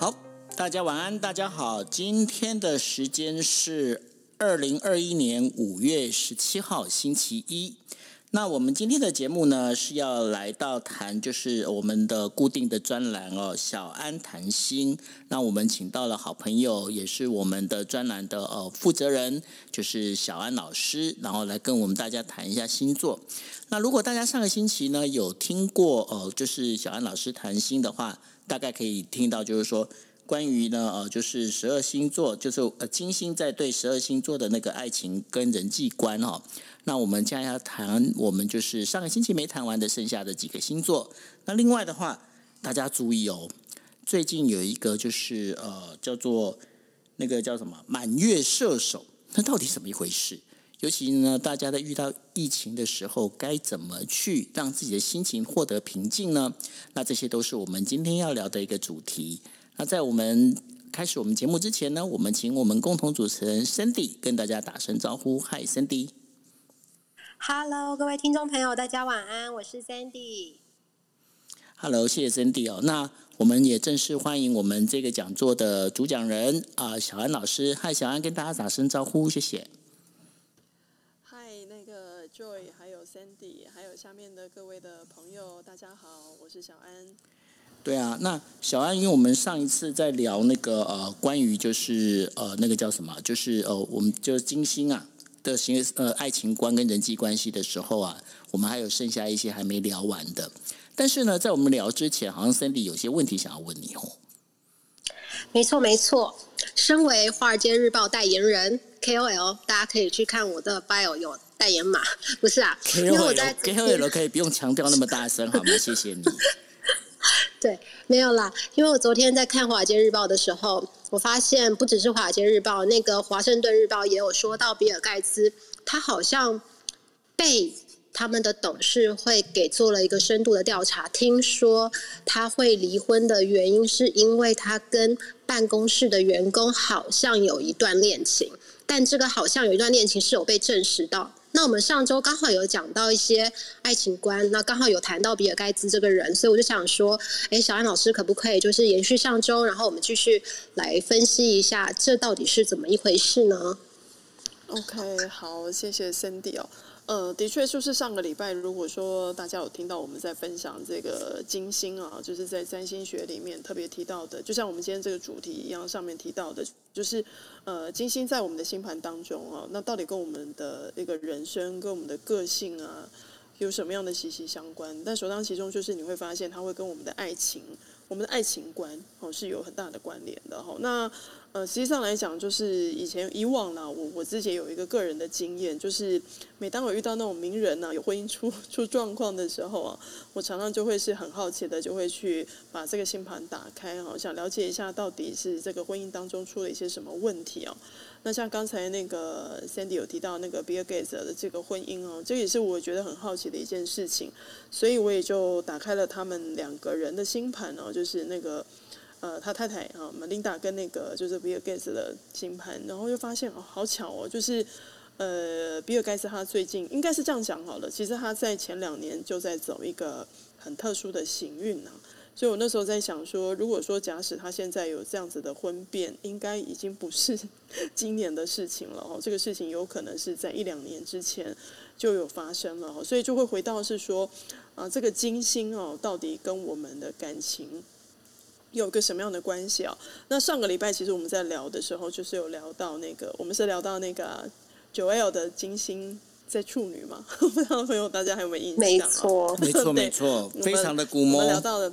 好，大家晚安，大家好。今天的时间是二零二一年五月十七号，星期一。那我们今天的节目呢，是要来到谈，就是我们的固定的专栏哦，小安谈心。那我们请到了好朋友，也是我们的专栏的呃负责人，就是小安老师，然后来跟我们大家谈一下星座。那如果大家上个星期呢有听过呃，就是小安老师谈心的话，大概可以听到，就是说。关于呢，呃，就是十二星座，就是呃，金星在对十二星座的那个爱情跟人际观哦。那我们将要谈，我们就是上个星期没谈完的剩下的几个星座。那另外的话，大家注意哦，最近有一个就是呃，叫做那个叫什么满月射手，那到底怎么一回事？尤其呢，大家在遇到疫情的时候，该怎么去让自己的心情获得平静呢？那这些都是我们今天要聊的一个主题。那在我们开始我们节目之前呢，我们请我们共同主持人 Cindy 跟大家打声招呼。Hi Cindy。Hello，各位听众朋友，大家晚安，我是 Cindy。Hello，谢谢 Cindy 哦。那我们也正式欢迎我们这个讲座的主讲人啊，小安老师。Hi，小安跟大家打声招呼，谢谢。Hi，那个 Joy，还有 Cindy，还有下面的各位的朋友，大家好，我是小安。对啊，那小安，因为我们上一次在聊那个呃，关于就是呃，那个叫什么，就是呃，我们就是金星啊的形呃爱情观跟人际关系的时候啊，我们还有剩下一些还没聊完的。但是呢，在我们聊之前，好像 Cindy 有些问题想要问你哦。没错没错，身为《华尔街日报》代言人 KOL，大家可以去看我的 bio 有代言码，不是啊？KOL，KOL 可以不用强调那么大声好吗？谢谢你。对，没有啦，因为我昨天在看《华尔街日报》的时候，我发现不只是《华尔街日报》，那个《华盛顿日报》也有说到比尔盖茨，他好像被他们的董事会给做了一个深度的调查，听说他会离婚的原因是因为他跟办公室的员工好像有一段恋情，但这个好像有一段恋情是有被证实到。那我们上周刚好有讲到一些爱情观，那刚好有谈到比尔盖茨这个人，所以我就想说，哎，小安老师可不可以就是延续上周，然后我们继续来分析一下，这到底是怎么一回事呢？OK，好，谢谢 Cindy 哦。呃，的确就是上个礼拜，如果说大家有听到我们在分享这个金星啊，就是在占星学里面特别提到的，就像我们今天这个主题一样，上面提到的，就是呃，金星在我们的星盘当中啊，那到底跟我们的一个人生、跟我们的个性啊，有什么样的息息相关？但首当其冲就是你会发现，它会跟我们的爱情、我们的爱情观哦是有很大的关联的哈。那呃，实际上来讲，就是以前以往呢，我我之前有一个个人的经验，就是每当我遇到那种名人呢，有婚姻出出状况的时候啊，我常常就会是很好奇的，就会去把这个星盘打开哈，想了解一下到底是这个婚姻当中出了一些什么问题啊。那像刚才那个 Sandy 有提到那个 Bill Gates 的这个婚姻哦，这也是我觉得很好奇的一件事情，所以我也就打开了他们两个人的星盘哦，就是那个。呃，他太太啊，Melinda 跟那个就是比尔盖茨的星盘，然后又发现哦，好巧哦，就是呃，比尔盖茨他最近应该是这样讲好了，其实他在前两年就在走一个很特殊的行运呢，所以我那时候在想说，如果说假使他现在有这样子的婚变，应该已经不是今年的事情了哦，这个事情有可能是在一两年之前就有发生了哦，所以就会回到是说啊，这个金星哦，到底跟我们的感情。有个什么样的关系啊？那上个礼拜其实我们在聊的时候，就是有聊到那个，我们是聊到那个九 L 的金星在处女嘛？不知道朋友大家还有没有印象？没错，没错，没错，非常的古猫。聊到了，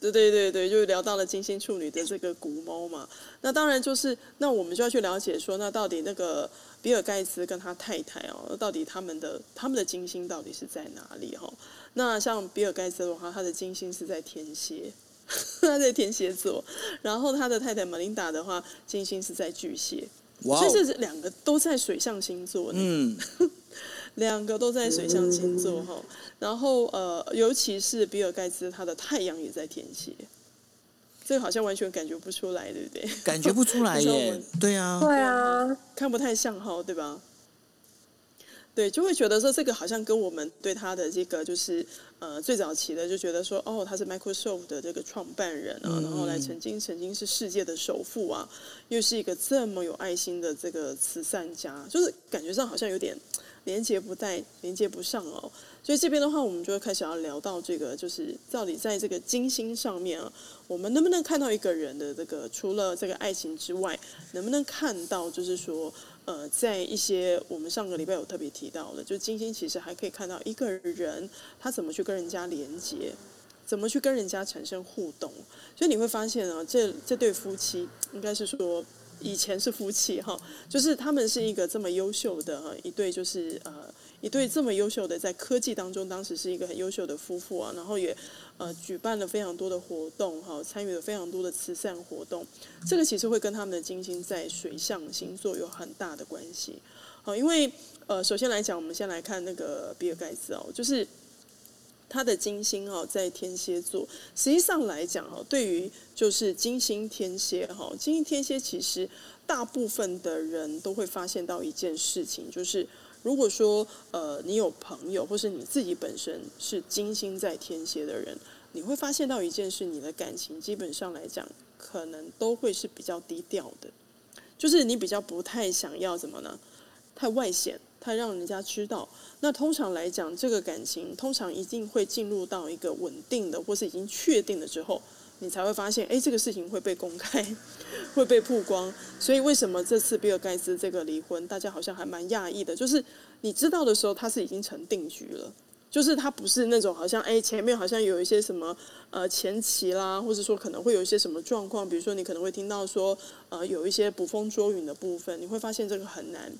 对对对对，就聊到了金星处女的这个古猫嘛。那当然就是，那我们就要去了解说，那到底那个比尔盖茨跟他太太哦，到底他们的他们的金星到底是在哪里？哈，那像比尔盖茨的话，他的金星是在天蝎。他在天蝎座，然后他的太太玛琳达的话，金星是在巨蟹，所以是两个都在水象星座。嗯，两个都在水象星座哈。然后呃，尤其是比尔盖茨，他的太阳也在天蝎，这个好像完全感觉不出来，对不对？感觉不出来耶，对啊，对啊，看不太像哈，对吧？对，就会觉得说这个好像跟我们对他的这个就是呃最早期的就觉得说哦他是 Microsoft 的这个创办人啊，然后来曾经曾经是世界的首富啊，又是一个这么有爱心的这个慈善家，就是感觉上好像有点连接不带连接不上哦。所以这边的话，我们就会开始要聊到这个，就是到底在这个金星上面啊，我们能不能看到一个人的这个除了这个爱情之外，能不能看到就是说，呃，在一些我们上个礼拜有特别提到的，就金星其实还可以看到一个人他怎么去跟人家连接，怎么去跟人家产生互动。所以你会发现啊，这这对夫妻应该是说以前是夫妻哈，就是他们是一个这么优秀的一对，就是呃。一对这么优秀的，在科技当中，当时是一个很优秀的夫妇啊，然后也呃举办了非常多的活动，哈，参与了非常多的慈善活动。这个其实会跟他们的金星在水象星座有很大的关系。好，因为呃，首先来讲，我们先来看那个比尔盖茨哦，就是他的金星哦在天蝎座。实际上来讲哈，对于就是金星天蝎哈，金星天蝎其实大部分的人都会发现到一件事情，就是。如果说呃你有朋友，或是你自己本身是金星在天蝎的人，你会发现到一件事，你的感情基本上来讲，可能都会是比较低调的，就是你比较不太想要怎么呢？太外显，太让人家知道。那通常来讲，这个感情通常一定会进入到一个稳定的，或是已经确定了之后。你才会发现，哎，这个事情会被公开，会被曝光。所以为什么这次比尔盖茨这个离婚，大家好像还蛮讶异的？就是你知道的时候，他是已经成定局了，就是他不是那种好像，哎，前面好像有一些什么呃前期啦，或者说可能会有一些什么状况，比如说你可能会听到说，呃，有一些捕风捉影的部分，你会发现这个很难。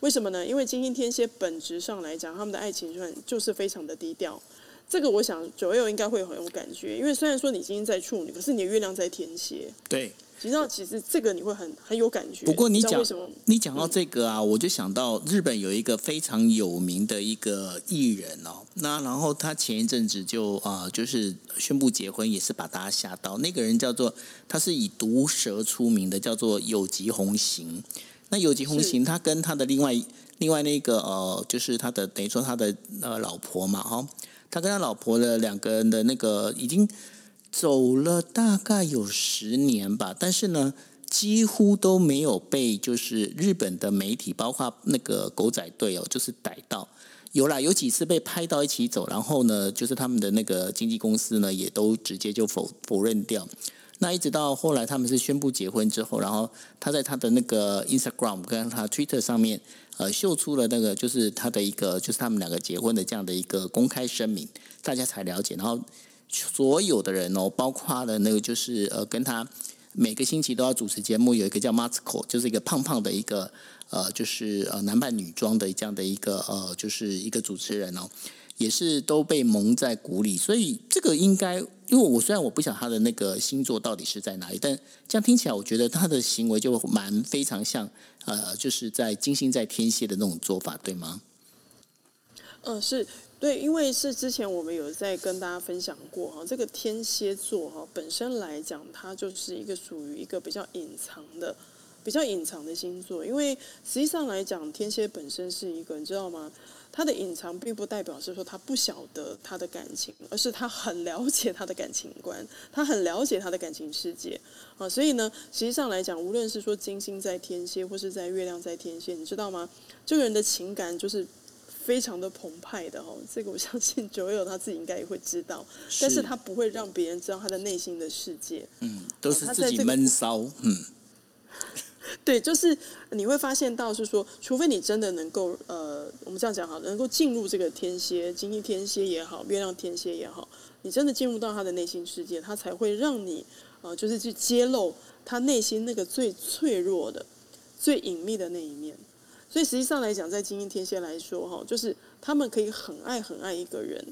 为什么呢？因为金星天蝎本质上来讲，他们的爱情算就是非常的低调。这个我想九月应该会很有感觉，因为虽然说你今天在处女，可是你的月亮在天蝎。对，实际上其实这个你会很很有感觉。不过你讲？你讲到这个啊，我就想到日本有一个非常有名的一个艺人哦，那然后他前一阵子就啊，就是宣布结婚，也是把大家吓到。那个人叫做他是以毒舌出名的，叫做有吉弘行。那有吉弘行他跟他的另外另外那个呃，就是他的等于说他的呃老婆嘛，哈。他跟他老婆的两个人的那个已经走了大概有十年吧，但是呢，几乎都没有被就是日本的媒体，包括那个狗仔队哦，就是逮到。有啦，有几次被拍到一起走，然后呢，就是他们的那个经纪公司呢，也都直接就否否认掉。那一直到后来他们是宣布结婚之后，然后他在他的那个 Instagram 跟他 Twitter 上面。呃，秀出了那个就是他的一个，就是他们两个结婚的这样的一个公开声明，大家才了解。然后所有的人哦，包括了那个就是呃，跟他每个星期都要主持节目，有一个叫 m a s c o 就是一个胖胖的一个呃，就是呃男扮女装的这样的一个呃，就是一个主持人哦。也是都被蒙在鼓里，所以这个应该，因为我虽然我不晓得他的那个星座到底是在哪里，但这样听起来，我觉得他的行为就蛮非常像，呃，就是在金星在天蝎的那种做法，对吗？嗯，是对，因为是之前我们有在跟大家分享过哈，这个天蝎座哈本身来讲，它就是一个属于一个比较隐藏的、比较隐藏的星座，因为实际上来讲，天蝎本身是一个，你知道吗？他的隐藏并不代表是说他不晓得他的感情，而是他很了解他的感情观，他很了解他的感情世界啊。所以呢，实际上来讲，无论是说金星在天蝎，或是在月亮在天蝎，你知道吗？这个人的情感就是非常的澎湃的哦。这个我相信 九友他自己应该也会知道，但是他不会让别人知道他的内心的世界。嗯，都是自己闷骚。嗯。对，就是你会发现到是说，除非你真的能够呃，我们这样讲好，能够进入这个天蝎、金星天蝎也好，月亮天蝎也好，你真的进入到他的内心世界，他才会让你呃，就是去揭露他内心那个最脆弱的、最隐秘的那一面。所以实际上来讲，在金星天蝎来说哈，就是他们可以很爱很爱一个人，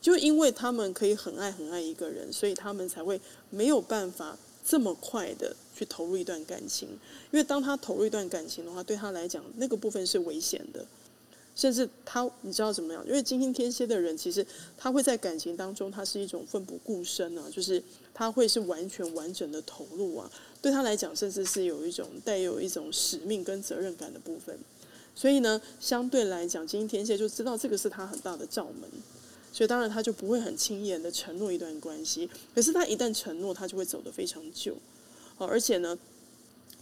就因为他们可以很爱很爱一个人，所以他们才会没有办法这么快的。去投入一段感情，因为当他投入一段感情的话，对他来讲，那个部分是危险的，甚至他你知道怎么样？因为金星天蝎的人，其实他会在感情当中，他是一种奋不顾身啊，就是他会是完全完整的投入啊。对他来讲，甚至是有一种带有一种使命跟责任感的部分。所以呢，相对来讲，金星天蝎就知道这个是他很大的罩门，所以当然他就不会很轻言的承诺一段关系。可是他一旦承诺，他就会走得非常久。哦，而且呢，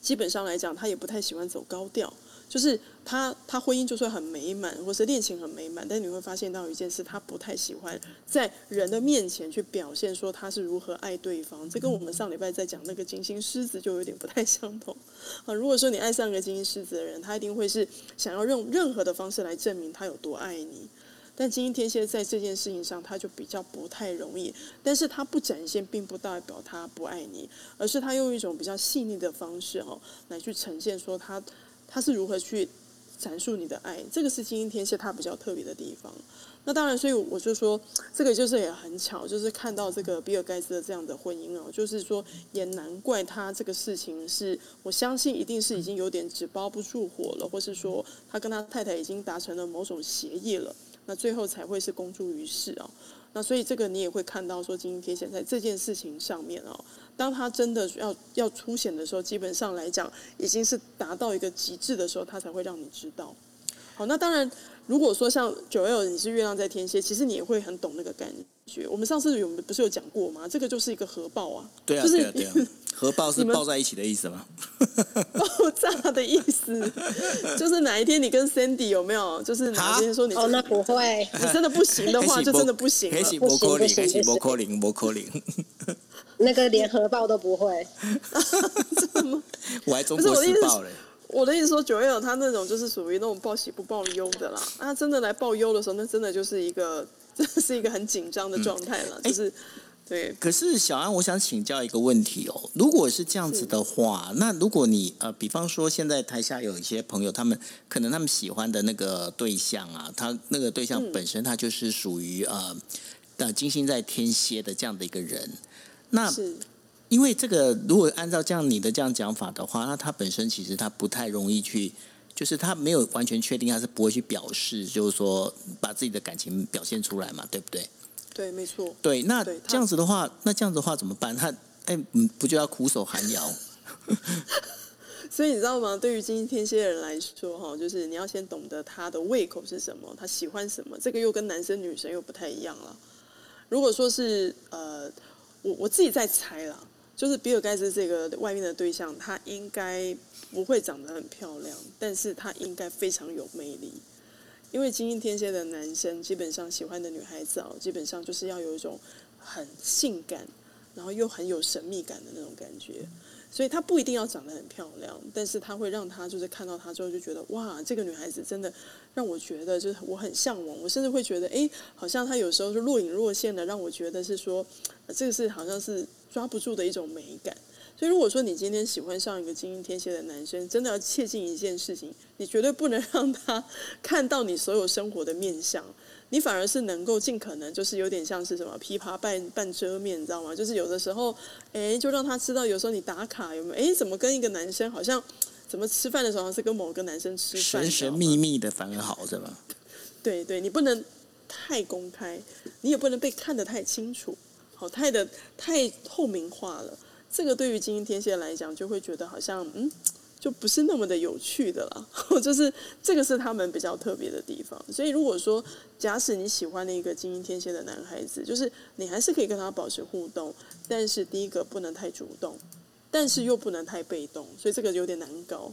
基本上来讲，他也不太喜欢走高调。就是他，他婚姻就算很美满，或是恋情很美满，但你会发现到一件事，他不太喜欢在人的面前去表现说他是如何爱对方。这跟我们上礼拜在讲那个金星狮子就有点不太相同啊。如果说你爱上一个金星狮子的人，他一定会是想要用任何的方式来证明他有多爱你。但金星天蝎在这件事情上，他就比较不太容易。但是他不展现，并不代表他不爱你，而是他用一种比较细腻的方式哈来去呈现说他。他是如何去阐述你的爱？这个是金星天蝎他比较特别的地方。那当然，所以我就说，这个就是也很巧，就是看到这个比尔盖茨的这样的婚姻哦，就是说也难怪他这个事情是，我相信一定是已经有点纸包不住火了，或是说他跟他太太已经达成了某种协议了，那最后才会是公诸于世啊。那所以这个你也会看到说，金星天蝎在这件事情上面哦。当他真的要要出险的时候，基本上来讲，已经是达到一个极致的时候，他才会让你知道。好，那当然，如果说像九 L 你是月亮在天蝎，其实你也会很懂那个感觉。我们上次有不是有讲过吗？这个就是一个核爆啊，对啊，对啊，对啊，核爆是抱在一起的意思吗？爆炸的意思，就是哪一天你跟 Sandy 有没有？就是哪一天说你哦，那不会，你真的不行的话，就真的不行了，不行，不行，不行，不行，不行。那个连核爆都不会，我还中国时报嘞。我的意思说，九月他那种就是属于那种报喜不报忧的啦。那真的来报忧的时候，那真的就是一个，这是一个很紧张的状态了。就是对。可是小安，我想请教一个问题哦。如果是这样子的话，那如果你呃，比方说现在台下有一些朋友，他们可能他们喜欢的那个对象啊，他那个对象本身他就是属于呃，呃金星在天蝎的这样的一个人。那因为这个，如果按照这样你的这样讲法的话，那他本身其实他不太容易去，就是他没有完全确定，他是不会去表示，就是说把自己的感情表现出来嘛，对不对？对，没错。对，那这样子的话，那这样子的话怎么办？他哎，不就要苦守寒窑？所以你知道吗？对于金星天蝎的人来说，哈，就是你要先懂得他的胃口是什么，他喜欢什么，这个又跟男生女生又不太一样了。如果说是呃。我我自己在猜啦，就是比尔盖茨这个外面的对象，他应该不会长得很漂亮，但是他应该非常有魅力。因为金星天蝎的男生基本上喜欢的女孩子哦，基本上就是要有一种很性感，然后又很有神秘感的那种感觉。所以她不一定要长得很漂亮，但是她会让他就是看到她之后就觉得哇，这个女孩子真的让我觉得就是我很向往。我甚至会觉得，哎，好像她有时候是若隐若现的，让我觉得是说，这个是好像是抓不住的一种美感。所以如果说你今天喜欢上一个精英天蝎的男生，真的要切记一件事情，你绝对不能 让他看到你所有生活的面相。你反而是能够尽可能，就是有点像是什么琵琶半半遮面，你知道吗？就是有的时候，哎，就让他知道，有时候你打卡有没有？哎，怎么跟一个男生好像，怎么吃饭的时候是跟某个男生吃饭？神神秘秘的反而好，是吧？对对，你不能太公开，你也不能被看得太清楚，好，太的太透明化了。这个对于金星天蝎来讲，就会觉得好像嗯。就不是那么的有趣的了，就是这个是他们比较特别的地方。所以如果说，假使你喜欢的一个精英天蝎的男孩子，就是你还是可以跟他保持互动，但是第一个不能太主动，但是又不能太被动，所以这个有点难搞。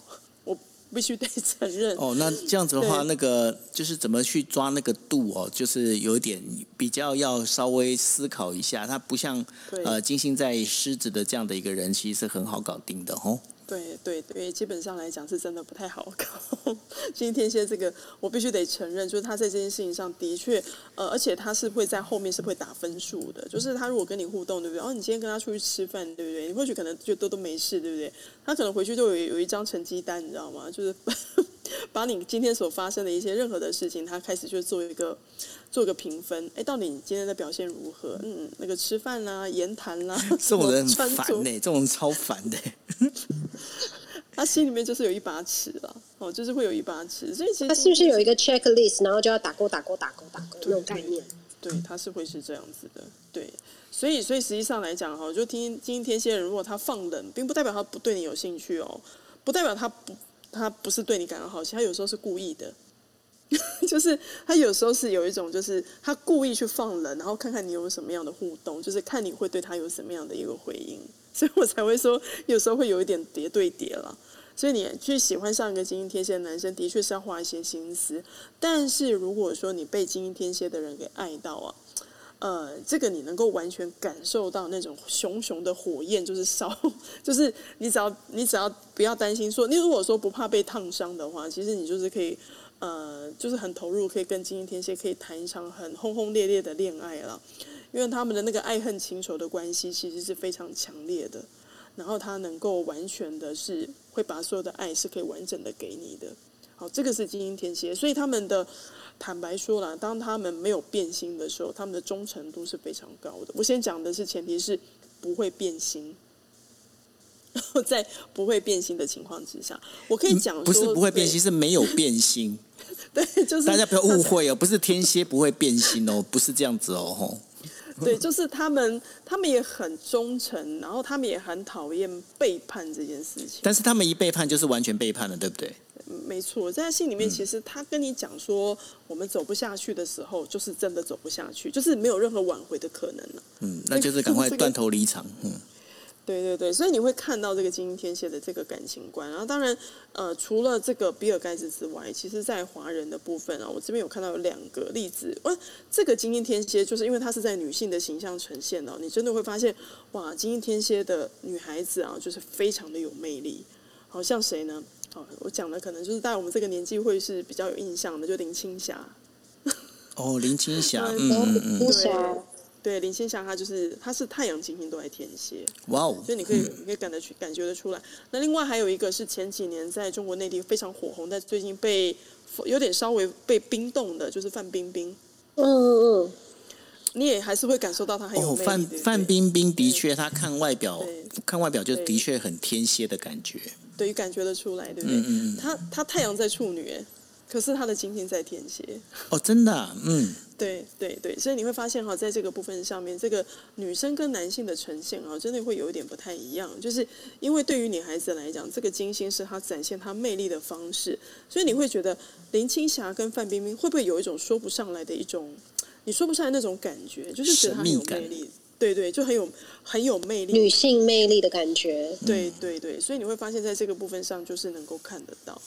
我 必须得承认。哦，那这样子的话，那个就是怎么去抓那个度哦，就是有点比较要稍微思考一下。他不像呃金星在狮子的这样的一个人，其实是很好搞定的哦。对对对，基本上来讲是真的不太好搞。今天蝎这个，我必须得承认，就是他在这件事情上的确，呃，而且他是会在后面是会打分数的。就是他如果跟你互动，对不对？哦，你今天跟他出去吃饭，对不对？你或许可能就都都没事，对不对？他可能回去就有有一张成绩单，你知道吗？就是 把你今天所发生的一些任何的事情，他开始就做一个。做个评分，哎，到底你今天的表现如何？嗯，那个吃饭啦、言谈啦，这种人很烦呢，这种人超烦的。他心里面就是有一把尺了，哦，就是会有一把尺，所以其实他是不是有一个 checklist，然后就要打勾、打勾、打勾、打勾那种概念？对，他是会是这样子的。对，所以所以实际上来讲哈，就听金星天蝎人，如果他放冷，并不代表他不对你有兴趣哦，不代表他不。他不是对你感到好奇，他有时候是故意的。就是他有时候是有一种，就是他故意去放冷，然后看看你有什么样的互动，就是看你会对他有什么样的一个回应，所以我才会说有时候会有一点叠对叠了。所以你去喜欢上一个金星天蝎的男生，的确是要花一些心思。但是如果说你被金星天蝎的人给爱到啊，呃，这个你能够完全感受到那种熊熊的火焰，就是烧，就是你只要你只要不要担心说，你如果说不怕被烫伤的话，其实你就是可以。呃，就是很投入，可以跟金星天蝎可以谈一场很轰轰烈烈的恋爱了，因为他们的那个爱恨情仇的关系其实是非常强烈的，然后他能够完全的是会把所有的爱是可以完整的给你的。好，这个是金星天蝎，所以他们的坦白说了，当他们没有变心的时候，他们的忠诚度是非常高的。我先讲的是前提是不会变心。在不会变心的情况之下，我可以讲不是不会变心，是没有变心。对，就是大家不要误会哦，不是天蝎不会变心哦，不是这样子哦，吼。对，就是他们，他们也很忠诚，然后他们也很讨厌背叛这件事情。但是他们一背叛，就是完全背叛了，对不对？没错，在他心里面，其实他跟你讲说我们走不下去的时候，就是真的走不下去，就是没有任何挽回的可能了。嗯，那就是赶快断头离场。嗯。对对对，所以你会看到这个金星天蝎的这个感情观，然后当然，呃，除了这个比尔盖茨之外，其实在华人的部分啊，我这边有看到有两个例子。呃，这个金星天蝎就是因为它是在女性的形象呈现的，你真的会发现，哇，金星天蝎的女孩子啊，就是非常的有魅力。好像谁呢？好，我讲的可能就是在我们这个年纪会是比较有印象的，就林青霞。哦，林青霞，嗯嗯嗯，对。对林青霞，她就是她是太阳金星都在天蝎，哇哦！所以你可以你可以感得去感觉得出来。那另外还有一个是前几年在中国内地非常火红，但最近被有点稍微被冰冻的，就是范冰冰。嗯嗯嗯，你也还是会感受到她很有魅力。范范冰冰的确，她看外表看外表就的确很天蝎的感觉，对，感觉得出来，对不对？嗯嗯她她太阳在处女，可是她的金星在天蝎。哦，真的，嗯。对对对，所以你会发现哈，在这个部分上面，这个女生跟男性的呈现啊，真的会有一点不太一样。就是因为对于女孩子来讲，这个金星是她展现她魅力的方式，所以你会觉得林青霞跟范冰冰会不会有一种说不上来的一种，你说不上来那种感觉，就是觉得她很有魅力。对对，就很有很有魅力，女性魅力的感觉。对对对，所以你会发现在这个部分上，就是能够看得到。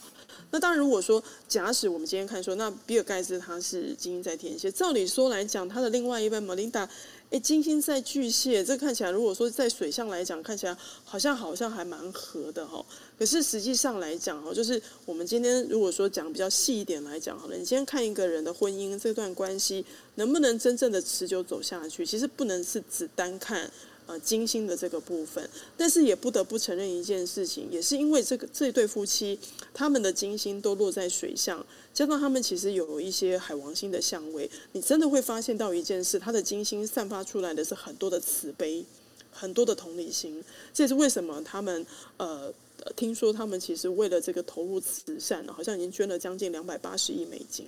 那当然，如果说假使我们今天看说，那比尔盖茨他是金星在天蝎，照理说来讲，他的另外一半 Melinda，哎，金星在巨蟹，这看起来如果说在水象来讲，看起来好像好像还蛮合的哈。可是实际上来讲哈，就是我们今天如果说讲比较细一点来讲好了，你今天看一个人的婚姻这段关系能不能真正的持久走下去，其实不能是只单看。呃，金星的这个部分，但是也不得不承认一件事情，也是因为这个这对夫妻，他们的金星都落在水象，加上他们其实有一些海王星的相位，你真的会发现到一件事，他的金星散发出来的是很多的慈悲，很多的同理心，这也是为什么他们呃，听说他们其实为了这个投入慈善，好像已经捐了将近两百八十亿美金。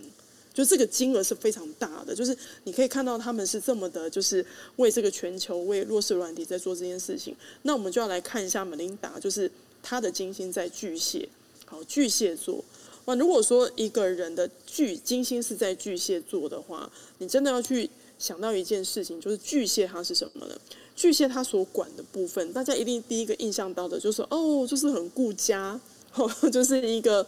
就这个金额是非常大的，就是你可以看到他们是这么的，就是为这个全球为弱势软体在做这件事情。那我们就要来看一下美琳达，就是她的金星在巨蟹，好巨蟹座。哇，如果说一个人的巨金星是在巨蟹座的话，你真的要去想到一件事情，就是巨蟹它是什么呢？巨蟹它所管的部分，大家一定第一个印象到的就是哦，就是很顾家，哦，就是一个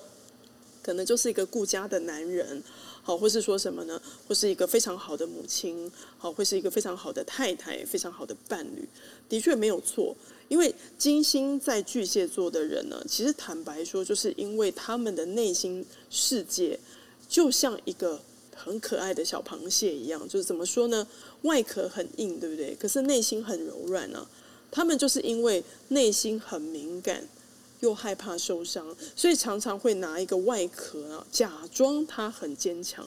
可能就是一个顾家的男人。好，或是说什么呢？或是一个非常好的母亲，好，会是一个非常好的太太，非常好的伴侣，的确没有错。因为金星在巨蟹座的人呢，其实坦白说，就是因为他们的内心世界就像一个很可爱的小螃蟹一样，就是怎么说呢？外壳很硬，对不对？可是内心很柔软呢。他们就是因为内心很敏感。又害怕受伤，所以常常会拿一个外壳啊，假装他很坚强。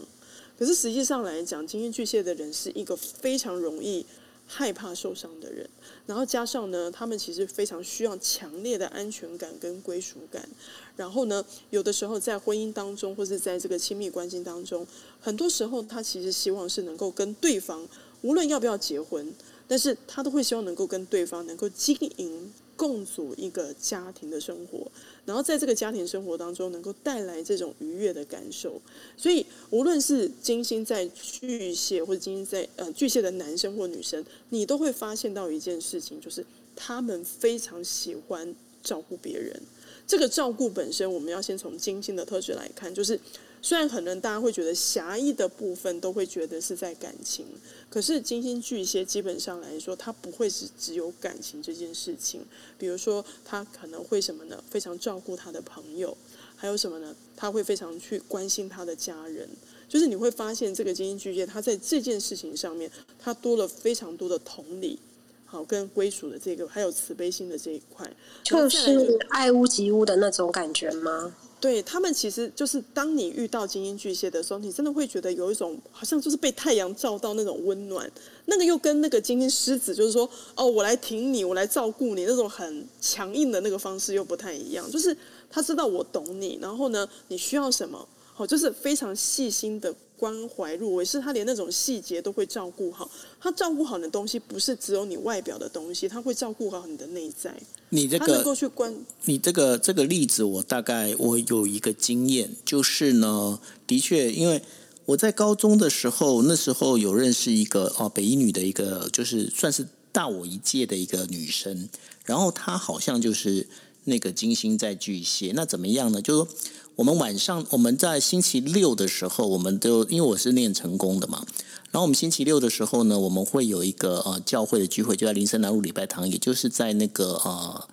可是实际上来讲，金星巨蟹的人是一个非常容易害怕受伤的人。然后加上呢，他们其实非常需要强烈的安全感跟归属感。然后呢，有的时候在婚姻当中，或者在这个亲密关系当中，很多时候他其实希望是能够跟对方，无论要不要结婚，但是他都会希望能够跟对方能够经营。共组一个家庭的生活，然后在这个家庭生活当中，能够带来这种愉悦的感受。所以，无论是金星在巨蟹，或者金星在呃巨蟹的男生或女生，你都会发现到一件事情，就是他们非常喜欢照顾别人。这个照顾本身，我们要先从金星的特质来看，就是。虽然可能大家会觉得狭义的部分都会觉得是在感情，可是金星巨蟹基本上来说，它不会是只有感情这件事情。比如说，他可能会什么呢？非常照顾他的朋友，还有什么呢？他会非常去关心他的家人。就是你会发现，这个金星巨蟹，他在这件事情上面，他多了非常多的同理，好跟归属的这个，还有慈悲心的这一块，就是爱屋及乌的那种感觉吗？对他们，其实就是当你遇到精英巨蟹的时候，你真的会觉得有一种好像就是被太阳照到那种温暖。那个又跟那个精英狮子，就是说哦，我来挺你，我来照顾你那种很强硬的那个方式又不太一样。就是他知道我懂你，然后呢，你需要什么，哦，就是非常细心的。关怀入微，是他连那种细节都会照顾好。他照顾好的东西，不是只有你外表的东西，他会照顾好你的内在。你这个能够去关，你这个这个例子，我大概我有一个经验，就是呢，的确，因为我在高中的时候，那时候有认识一个哦，北一女的一个，就是算是大我一届的一个女生，然后她好像就是那个金星在巨蟹，那怎么样呢？就是说。我们晚上我们在星期六的时候，我们都因为我是练成功的嘛，然后我们星期六的时候呢，我们会有一个呃教会的聚会，就在林森南路礼拜堂，也就是在那个呃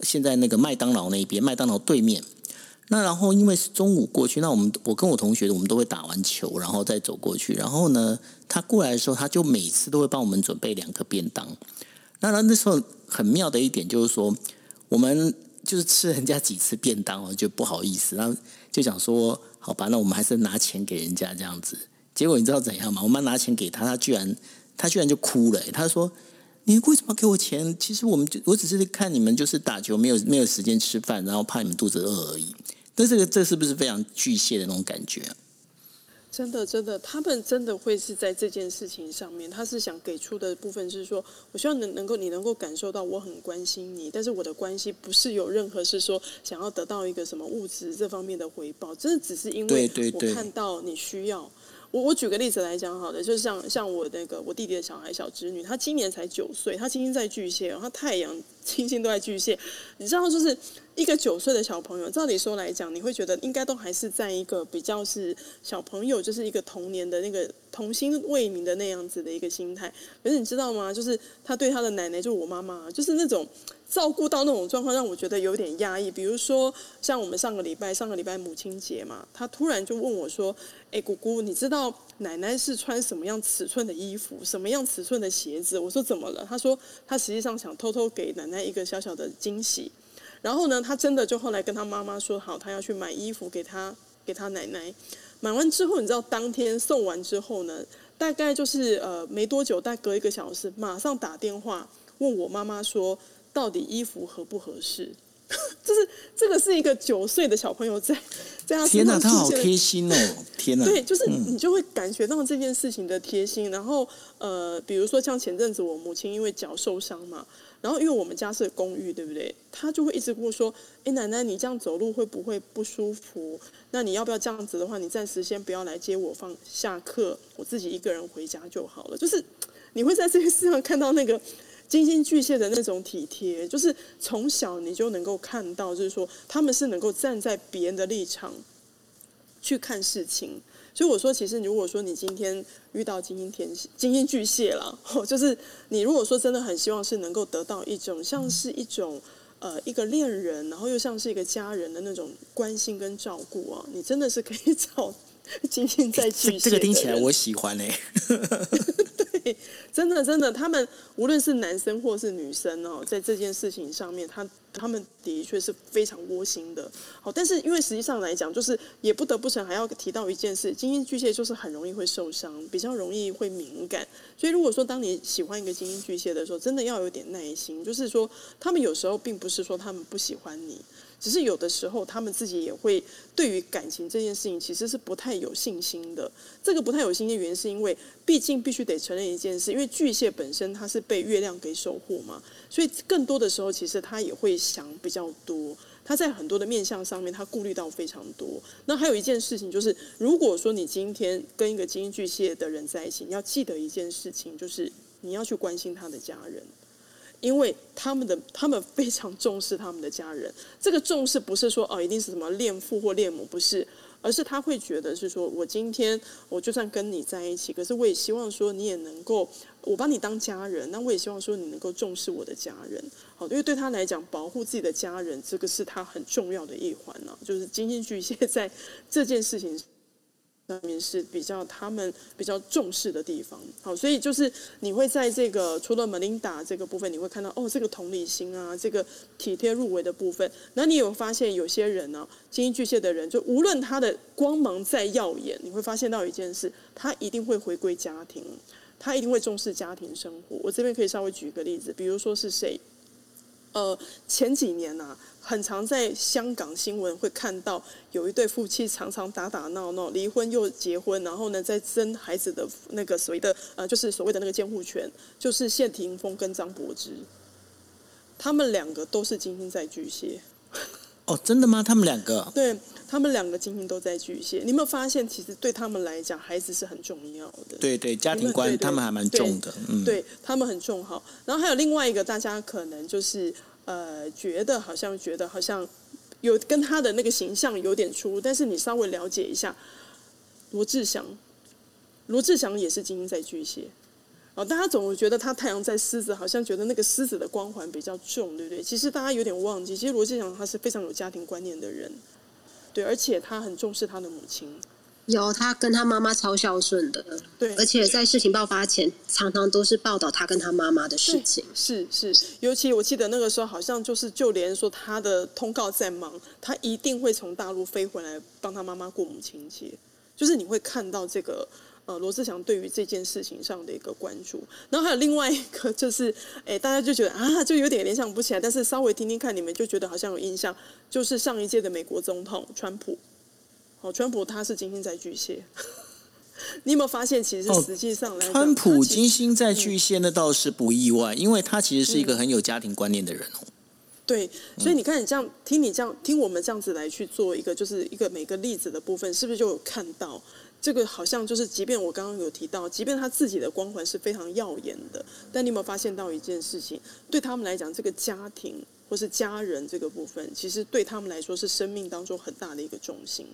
现在那个麦当劳那边，麦当劳对面。那然后因为是中午过去，那我们我跟我同学我们都会打完球，然后再走过去。然后呢，他过来的时候，他就每次都会帮我们准备两个便当。那那那时候很妙的一点就是说，我们。就是吃人家几次便当哦，就不好意思，然后就想说，好吧，那我们还是拿钱给人家这样子。结果你知道怎样吗？我们拿钱给他，他居然他居然就哭了。他说：“你为什么给我钱？其实我们就我只是看你们就是打球，没有没有时间吃饭，然后怕你们肚子饿而已。”但这个这是不是非常巨蟹的那种感觉？真的，真的，他们真的会是在这件事情上面，他是想给出的部分是说，我希望能能够你能够感受到我很关心你，但是我的关系不是有任何是说想要得到一个什么物质这方面的回报，真的只是因为我看到你需要。我我举个例子来讲好了，就像像我那个我弟弟的小孩小侄女，她今年才九岁，她金星在巨蟹，然后太阳金星都在巨蟹，你知道就是。一个九岁的小朋友，照理说来讲，你会觉得应该都还是在一个比较是小朋友，就是一个童年的那个童心未泯的那样子的一个心态。可是你知道吗？就是他对他的奶奶，就是我妈妈，就是那种照顾到那种状况，让我觉得有点压抑。比如说，像我们上个礼拜，上个礼拜母亲节嘛，他突然就问我说：“哎，姑姑，你知道奶奶是穿什么样尺寸的衣服，什么样尺寸的鞋子？”我说：“怎么了？”他说：“他实际上想偷偷给奶奶一个小小的惊喜。”然后呢，他真的就后来跟他妈妈说好，他要去买衣服给他给他奶奶。买完之后，你知道当天送完之后呢，大概就是呃没多久，大概隔一个小时，马上打电话问我妈妈说，到底衣服合不合适？就是这个是一个九岁的小朋友在 在他天哪，他好贴心哦！天哪，对，就是你就会感觉到这件事情的贴心。然后呃，比如说像前阵子我母亲因为脚受伤嘛。然后，因为我们家是公寓，对不对？他就会一直跟我说：“哎，奶奶，你这样走路会不会不舒服？那你要不要这样子的话，你暂时先不要来接我，放下课，我自己一个人回家就好了。”就是你会在这些事上看到那个金星巨蟹的那种体贴，就是从小你就能够看到，就是说他们是能够站在别人的立场去看事情。所以我说，其实如果说你今天遇到金星天金星巨蟹了，就是你如果说真的很希望是能够得到一种像是一种呃一个恋人，然后又像是一个家人的那种关心跟照顾啊，你真的是可以找 金星在巨蟹。这个听起来我喜欢哎。对，真的真的，他们无论是男生或是女生哦，在这件事情上面，他。他们的确是非常窝心的，好，但是因为实际上来讲，就是也不得不承，还要提到一件事，金星巨蟹就是很容易会受伤，比较容易会敏感，所以如果说当你喜欢一个金星巨蟹的时候，真的要有点耐心，就是说他们有时候并不是说他们不喜欢你，只是有的时候他们自己也会对于感情这件事情其实是不太有信心的。这个不太有信心的原因是因为，毕竟必须得承认一件事，因为巨蟹本身它是被月亮给守护嘛，所以更多的时候其实他也会想比较多。他在很多的面相上面，他顾虑到非常多。那还有一件事情就是，如果说你今天跟一个金巨蟹的人在一起，你要记得一件事情，就是你要去关心他的家人，因为他们的他们非常重视他们的家人。这个重视不是说哦，一定是什么恋父或恋母，不是。而是他会觉得是说，我今天我就算跟你在一起，可是我也希望说你也能够，我把你当家人，那我也希望说你能够重视我的家人，好，因为对他来讲，保护自己的家人，这个是他很重要的一环呢，就是金星巨蟹在这件事情。上面是比较他们比较重视的地方，好，所以就是你会在这个除了 Melinda 这个部分，你会看到哦，这个同理心啊，这个体贴入微的部分。那你有发现有些人呢，金星巨蟹的人，就无论他的光芒再耀眼，你会发现到一件事，他一定会回归家庭，他一定会重视家庭生活。我这边可以稍微举一个例子，比如说是谁？呃，前几年呐，很常在香港新闻会看到有一对夫妻常常打打闹闹，离婚又结婚，然后呢，在争孩子的那个所谓的呃，就是所谓的那个监护权，就是谢霆锋跟张柏芝，他们两个都是金星在巨蟹。哦，真的吗？他们两个？对他们两个金星都在巨蟹。你有没有发现，其实对他们来讲，孩子是很重要的。对对，家庭观他们还蛮重的。嗯，对他们很重好。然后还有另外一个，大家可能就是呃，觉得好像觉得好像有跟他的那个形象有点出入，但是你稍微了解一下，罗志祥，罗志祥也是金星在巨蟹。哦，大家总会觉得他太阳在狮子，好像觉得那个狮子的光环比较重，对不对？其实大家有点忘记，其实罗志祥他是非常有家庭观念的人，对，而且他很重视他的母亲。有，他跟他妈妈超孝顺的，对，而且在事情爆发前，常常都是报道他跟他妈妈的事情。是是，尤其我记得那个时候，好像就是就连说他的通告在忙，他一定会从大陆飞回来帮他妈妈过母亲节，就是你会看到这个。呃，罗志祥对于这件事情上的一个关注，然后还有另外一个就是，哎，大家就觉得啊，就有点联想不起来，但是稍微听听看，你们就觉得好像有印象，就是上一届的美国总统川普，哦，川普他是金星在巨蟹，你有没有发现，其实实际上来川普金星在巨蟹，那倒是不意外，因为他其实是一个很有家庭观念的人哦。对，所以你看，你这样听你这样听我们这样子来去做一个，就是一个每个例子的部分，是不是就有看到？这个好像就是，即便我刚刚有提到，即便他自己的光环是非常耀眼的，但你有没有发现到一件事情？对他们来讲，这个家庭或是家人这个部分，其实对他们来说是生命当中很大的一个重心。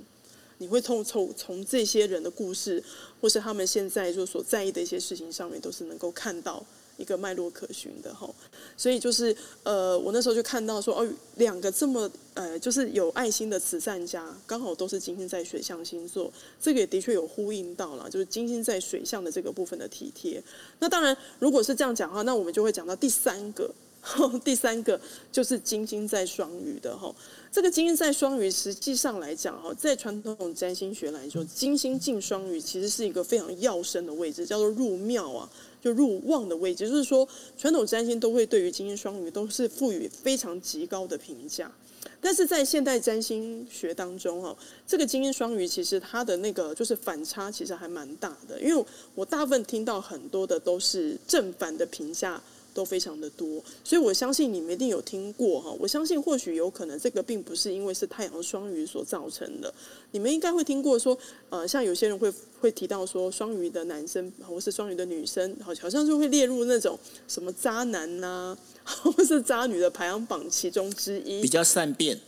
你会从从从这些人的故事，或是他们现在就所在意的一些事情上面，都是能够看到。一个脉络可循的哈，所以就是呃，我那时候就看到说哦，两个这么呃，就是有爱心的慈善家，刚好都是金星在水象星座，这个也的确有呼应到了，就是金星在水象的这个部分的体贴。那当然，如果是这样讲的话，那我们就会讲到第三个，第三个就是金星在双鱼的哈。这个金星在双鱼，实际上来讲哈，在传统占星学来说，金星进双鱼其实是一个非常要生的位置，叫做入庙啊。就入旺的位置，就是说，传统占星都会对于金星双鱼都是赋予非常极高的评价。但是在现代占星学当中，哈，这个金星双鱼其实它的那个就是反差其实还蛮大的，因为我大部分听到很多的都是正反的评价。都非常的多，所以我相信你们一定有听过哈。我相信或许有可能这个并不是因为是太阳双鱼所造成的，你们应该会听过说，呃，像有些人会会提到说，双鱼的男生或是双鱼的女生，好好像就会列入那种什么渣男呐，或是渣女的排行榜其中之一，比较善变。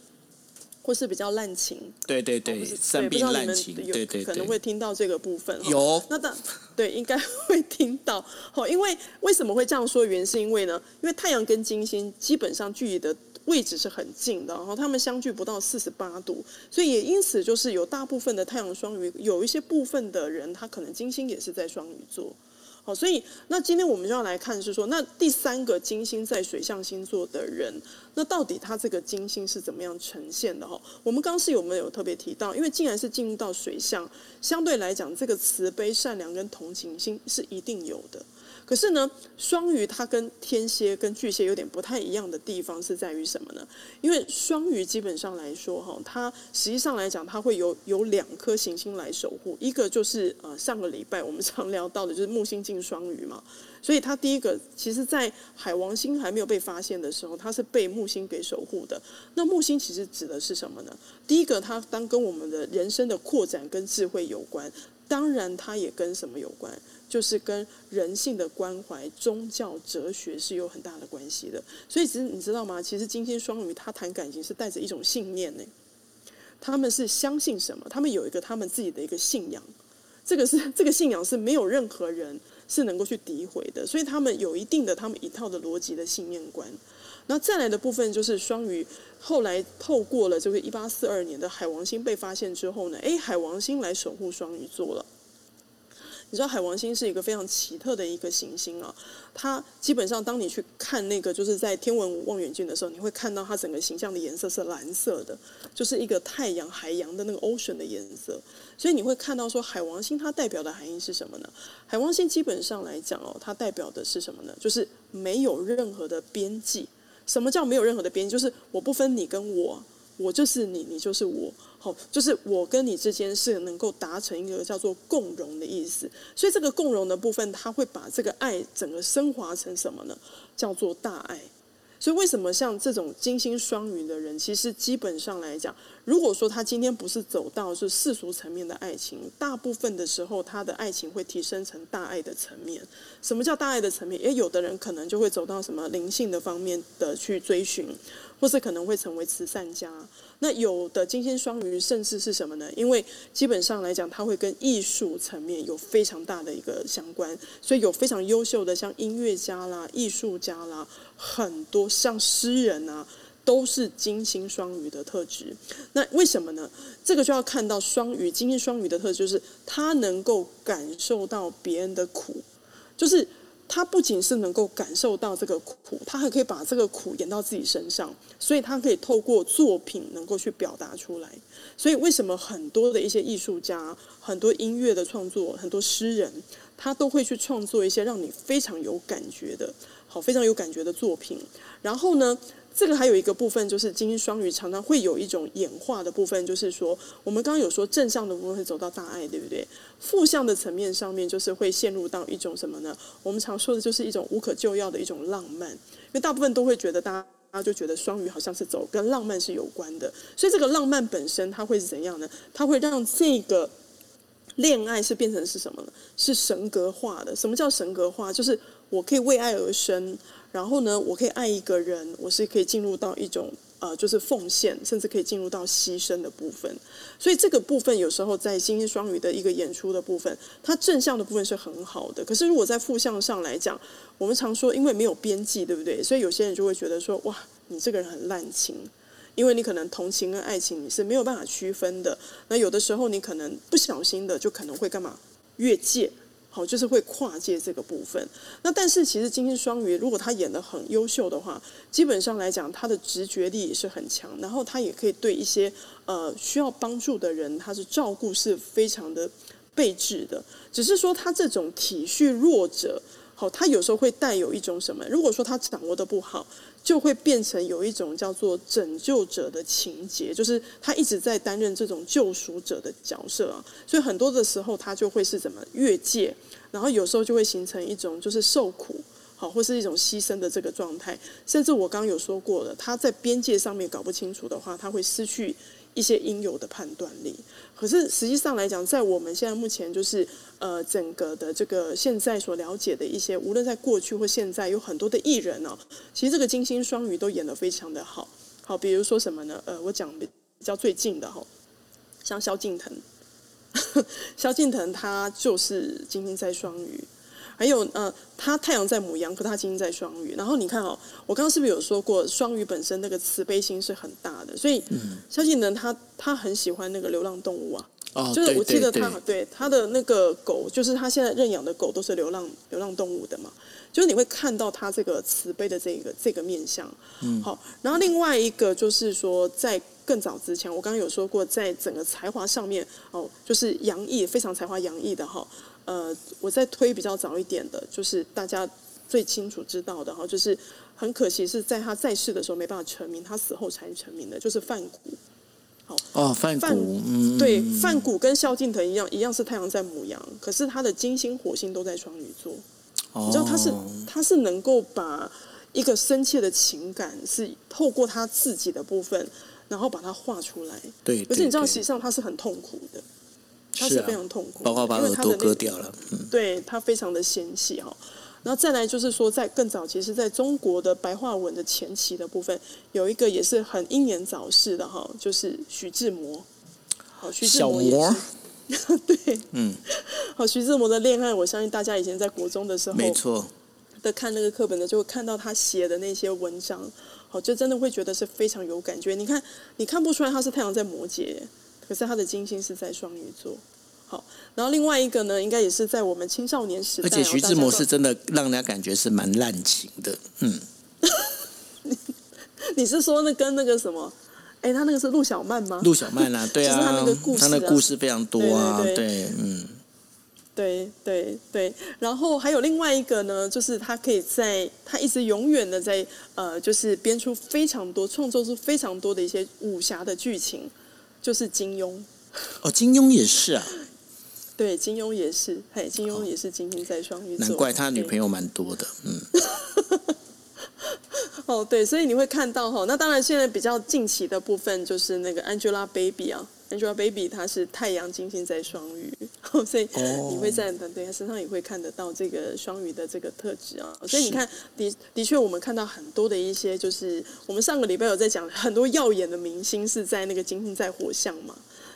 或是比较滥情，对对对，善变滥情，对对，可能会听到这个部分。有，那当对应该 会听到。好，因为为什么会这样说？原因是因为呢，因为太阳跟金星基本上距离的位置是很近的，然后他们相距不到四十八度，所以也因此就是有大部分的太阳双鱼，有一些部分的人他可能金星也是在双鱼座。好，所以那今天我们就要来看，是说那第三个金星在水象星座的人，那到底他这个金星是怎么样呈现的？哈，我们刚是有没有特别提到？因为既然是进入到水象，相对来讲，这个慈悲、善良跟同情心是一定有的。可是呢，双鱼它跟天蝎跟巨蟹有点不太一样的地方是在于什么呢？因为双鱼基本上来说哈，它实际上来讲，它会有有两颗行星来守护，一个就是呃上个礼拜我们常聊到的就是木星进双鱼嘛，所以它第一个其实在海王星还没有被发现的时候，它是被木星给守护的。那木星其实指的是什么呢？第一个，它当跟我们的人生的扩展跟智慧有关，当然它也跟什么有关？就是跟人性的关怀、宗教、哲学是有很大的关系的。所以，其实你知道吗？其实金星双鱼他谈感情是带着一种信念呢。他们是相信什么？他们有一个他们自己的一个信仰。这个是这个信仰是没有任何人是能够去诋毁的。所以他们有一定的他们一套的逻辑的信念观。那再来的部分就是双鱼，后来透过了这个一八四二年的海王星被发现之后呢，诶，海王星来守护双鱼座了。你知道海王星是一个非常奇特的一个行星啊，它基本上当你去看那个就是在天文望远镜的时候，你会看到它整个形象的颜色是蓝色的，就是一个太阳海洋的那个 ocean 的颜色，所以你会看到说海王星它代表的含义是什么呢？海王星基本上来讲哦，它代表的是什么呢？就是没有任何的边际。什么叫没有任何的边际？就是我不分你跟我。我就是你，你就是我，好，就是我跟你之间是能够达成一个叫做共融的意思。所以这个共融的部分，它会把这个爱整个升华成什么呢？叫做大爱。所以为什么像这种金星双鱼的人，其实基本上来讲，如果说他今天不是走到是世俗层面的爱情，大部分的时候他的爱情会提升成大爱的层面。什么叫大爱的层面？也有的人可能就会走到什么灵性的方面的去追寻。或是可能会成为慈善家，那有的金星双鱼甚至是什么呢？因为基本上来讲，它会跟艺术层面有非常大的一个相关，所以有非常优秀的像音乐家啦、艺术家啦，很多像诗人啊，都是金星双鱼的特质。那为什么呢？这个就要看到双鱼金星双鱼的特质，就是他能够感受到别人的苦，就是。他不仅是能够感受到这个苦，他还可以把这个苦演到自己身上，所以他可以透过作品能够去表达出来。所以为什么很多的一些艺术家、很多音乐的创作、很多诗人，他都会去创作一些让你非常有感觉的、好非常有感觉的作品。然后呢？这个还有一个部分，就是金星双鱼常常会有一种演化的部分，就是说，我们刚刚有说正向的部分会走到大爱，对不对？负向的层面上面，就是会陷入到一种什么呢？我们常说的就是一种无可救药的一种浪漫，因为大部分都会觉得，大家大家就觉得双鱼好像是走跟浪漫是有关的，所以这个浪漫本身它会是怎样呢？它会让这个恋爱是变成是什么呢？是神格化的。什么叫神格化？就是我可以为爱而生。然后呢，我可以爱一个人，我是可以进入到一种呃，就是奉献，甚至可以进入到牺牲的部分。所以这个部分有时候在星星双鱼的一个演出的部分，它正向的部分是很好的。可是如果在负向上来讲，我们常说因为没有边际，对不对？所以有些人就会觉得说，哇，你这个人很滥情，因为你可能同情跟爱情你是没有办法区分的。那有的时候你可能不小心的就可能会干嘛越界。好，就是会跨界这个部分。那但是其实金星双鱼，如果他演的很优秀的话，基本上来讲，他的直觉力也是很强。然后他也可以对一些呃需要帮助的人，他是照顾是非常的备至的。只是说他这种体恤弱者，好，他有时候会带有一种什么？如果说他掌握的不好。就会变成有一种叫做拯救者的情节，就是他一直在担任这种救赎者的角色啊，所以很多的时候他就会是怎么越界，然后有时候就会形成一种就是受苦，好或是一种牺牲的这个状态，甚至我刚刚有说过了，他在边界上面搞不清楚的话，他会失去。一些应有的判断力，可是实际上来讲，在我们现在目前就是呃整个的这个现在所了解的一些，无论在过去或现在，有很多的艺人哦，其实这个金星双鱼都演得非常的好，好，比如说什么呢？呃，我讲比较最近的哈，像萧敬腾，萧敬腾他就是金星在双鱼。还有呃，他太阳在母羊，可他金星在双鱼。然后你看哦，我刚刚是不是有说过，双鱼本身那个慈悲心是很大的，所以萧敬腾他他很喜欢那个流浪动物啊。哦，就是我记得他对他的那个狗，就是他现在认养的狗都是流浪流浪动物的嘛。就是你会看到他这个慈悲的这个这个面相。嗯。好，然后另外一个就是说，在更早之前，我刚刚有说过，在整个才华上面哦，就是洋溢非常才华洋溢的哈。呃，我再推比较早一点的，就是大家最清楚知道的哈，就是很可惜是在他在世的时候没办法成名，他死后才成名的，就是范谷。好哦，范谷，嗯，对，范谷跟萧敬腾一样，一样是太阳在母羊，可是他的金星、火星都在双鱼座。你知道他是他是能够把一个深切的情感是透过他自己的部分，然后把它画出来。对，可是你知道，实际上他是很痛苦的，他是非常痛苦，包括把耳朵割掉了。嗯，对他非常的纤细哈。然后再来就是说，在更早，其实在中国的白话文的前期的部分，有一个也是很英年早逝的哈，就是徐志摩。好，徐志摩也是。对，嗯，好，徐志摩的恋爱，我相信大家以前在国中的时候，没错，的看那个课本的，就会看到他写的那些文章，好，就真的会觉得是非常有感觉。你看，你看不出来他是太阳在摩羯，可是他的金星是在双鱼座。好，然后另外一个呢，应该也是在我们青少年时代，而且徐志摩是真的让人家感觉是蛮滥情的，嗯。你是说那跟那个什么？哎，他那个是陆小曼吗？陆小曼啊，对啊，他那个故事，他的故事非常多啊，对，嗯，对对对。然后还有另外一个呢，就是他可以在，他一直永远的在，呃，就是编出非常多，创作出非常多的一些武侠的剧情，就是金庸。哦，金庸也是啊。对，金庸也是，嘿，金庸也是金星在双鱼座，难怪他女朋友蛮多的，嗯。哦，对，所以你会看到哈，那当然现在比较近期的部分就是那个 Angelababy 啊，Angelababy 她是太阳金星在双鱼，所以你会在对她身上也会看得到这个双鱼的这个特质啊。所以你看，的的确我们看到很多的一些，就是我们上个礼拜有在讲很多耀眼的明星是在那个金星在火象嘛。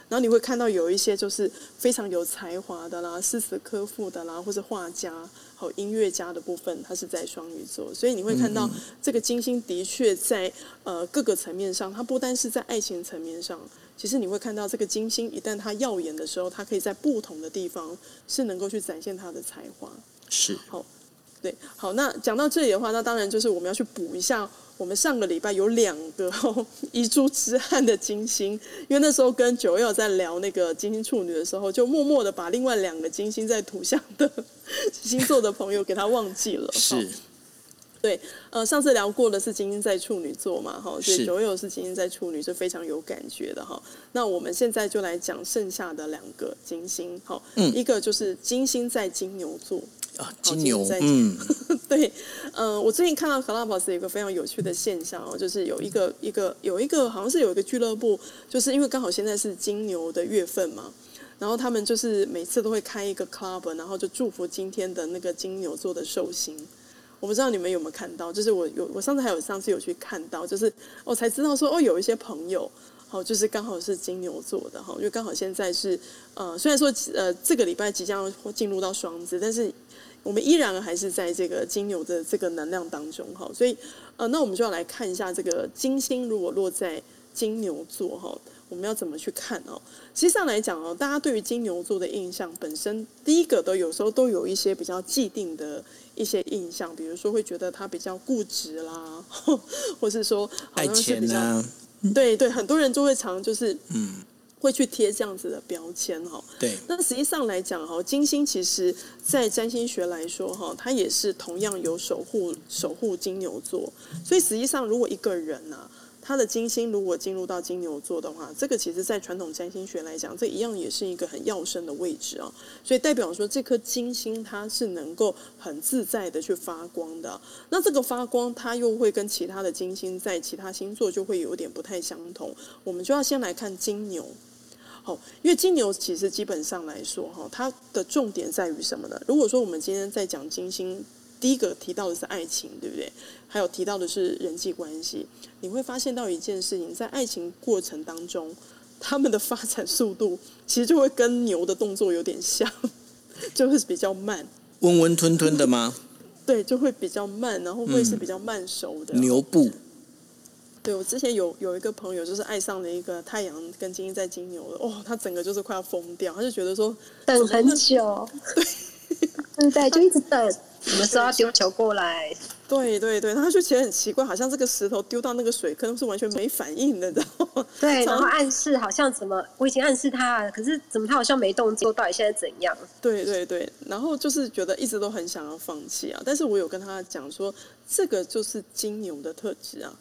然后你会看到有一些就是非常有才华的啦，诗词歌赋的啦，或者画家、好音乐家的部分，他是在双鱼座，所以你会看到这个金星的确在呃各个层面上，它不单是在爱情层面上，其实你会看到这个金星一旦它耀眼的时候，它可以在不同的地方是能够去展现它的才华。是好，对，好，那讲到这里的话，那当然就是我们要去补一下。我们上个礼拜有两个 遗珠之憾的金星，因为那时候跟九友在聊那个金星处女的时候，就默默的把另外两个金星在土象的 星座的朋友给他忘记了。是，对，呃，上次聊过的是金星在处女座嘛，哈，所以九友是金星在处女，是非常有感觉的哈。那我们现在就来讲剩下的两个金星，好，一个就是金星在金牛座。啊，金牛，嗯，对，嗯，我最近看到 Clubhouse 有一个非常有趣的现象哦，就是有一个一个有一个好像是有一个俱乐部，就是因为刚好现在是金牛的月份嘛，然后他们就是每次都会开一个 club，然后就祝福今天的那个金牛座的寿星。我不知道你们有没有看到，就是我有我上次还有上次有去看到，就是我才知道说哦，有一些朋友好，就是刚好是金牛座的哈，因为刚好现在是呃，虽然说呃这个礼拜即将进入到双子，但是。我们依然还是在这个金牛的这个能量当中哈，所以呃，那我们就要来看一下这个金星如果落在金牛座哈，我们要怎么去看哦？实际上来讲哦，大家对于金牛座的印象本身，第一个都有时候都有一些比较既定的一些印象，比如说会觉得他比较固执啦，或是说好像是比较对对，很多人就会常就是嗯。会去贴这样子的标签哈，对。那实际上来讲哈，金星其实在占星学来说哈，它也是同样有守护守护金牛座。所以实际上，如果一个人呢，他的金星如果进入到金牛座的话，这个其实在传统占星学来讲，这一样也是一个很要生的位置啊。所以代表说，这颗金星它是能够很自在的去发光的。那这个发光，它又会跟其他的金星在其他星座就会有点不太相同。我们就要先来看金牛。因为金牛其实基本上来说，哈，它的重点在于什么呢？如果说我们今天在讲金星，第一个提到的是爱情，对不对？还有提到的是人际关系，你会发现到一件事情，在爱情过程当中，他们的发展速度其实就会跟牛的动作有点像，就会比较慢，温温吞吞的吗？对，就会比较慢，然后会是比较慢熟的。牛步。对，我之前有有一个朋友，就是爱上了一个太阳跟金星在金牛的，哦，他整个就是快要疯掉，他就觉得说等很久，对，对，就一直等，什么时候要丢球过来？对对对，他就觉得很奇怪，好像这个石头丢到那个水坑是完全没反应的，知道吗？对，然后暗示好像怎么，我已经暗示他，可是怎么他好像没动作，到底现在怎样？对对对，然后就是觉得一直都很想要放弃啊，但是我有跟他讲说，这个就是金牛的特质啊。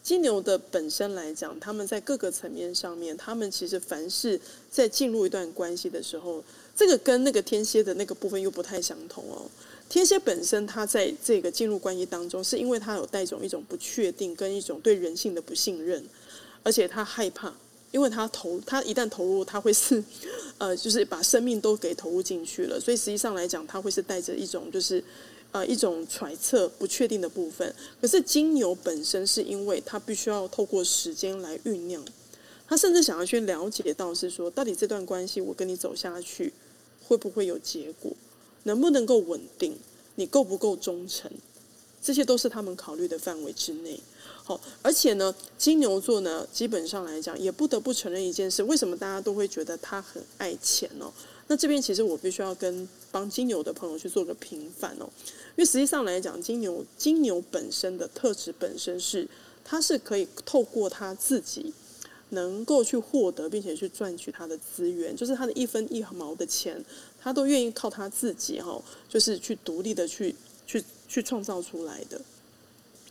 金牛的本身来讲，他们在各个层面上面，他们其实凡是在进入一段关系的时候，这个跟那个天蝎的那个部分又不太相同哦。天蝎本身，他在这个进入关系当中，是因为他有带种一种不确定跟一种对人性的不信任，而且他害怕，因为他投他一旦投入，他会是呃，就是把生命都给投入进去了，所以实际上来讲，他会是带着一种就是。呃，一种揣测、不确定的部分。可是金牛本身是因为他必须要透过时间来酝酿，他甚至想要去了解到是说，到底这段关系我跟你走下去会不会有结果，能不能够稳定，你够不够忠诚，这些都是他们考虑的范围之内。好，而且呢，金牛座呢，基本上来讲，也不得不承认一件事：为什么大家都会觉得他很爱钱哦？那这边其实我必须要跟帮金牛的朋友去做个平反哦。因为实际上来讲，金牛金牛本身的特质本身是，它是可以透过他自己能够去获得，并且去赚取他的资源，就是他的一分一毛的钱，他都愿意靠他自己哈，就是去独立的去去去创造出来的。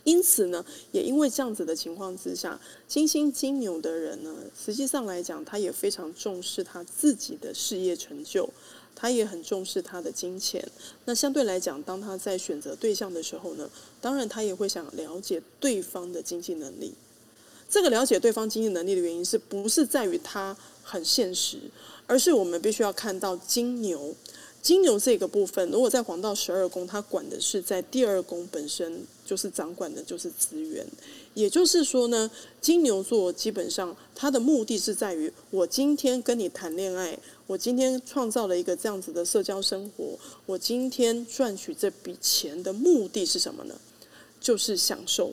因此呢，也因为这样子的情况之下，金星金牛的人呢，实际上来讲，他也非常重视他自己的事业成就。他也很重视他的金钱，那相对来讲，当他在选择对象的时候呢，当然他也会想了解对方的经济能力。这个了解对方经济能力的原因，是不是在于他很现实，而是我们必须要看到金牛。金牛这个部分，如果在黄道十二宫，它管的是在第二宫本身就是掌管的就是资源，也就是说呢，金牛座基本上它的目的是在于，我今天跟你谈恋爱，我今天创造了一个这样子的社交生活，我今天赚取这笔钱的目的是什么呢？就是享受。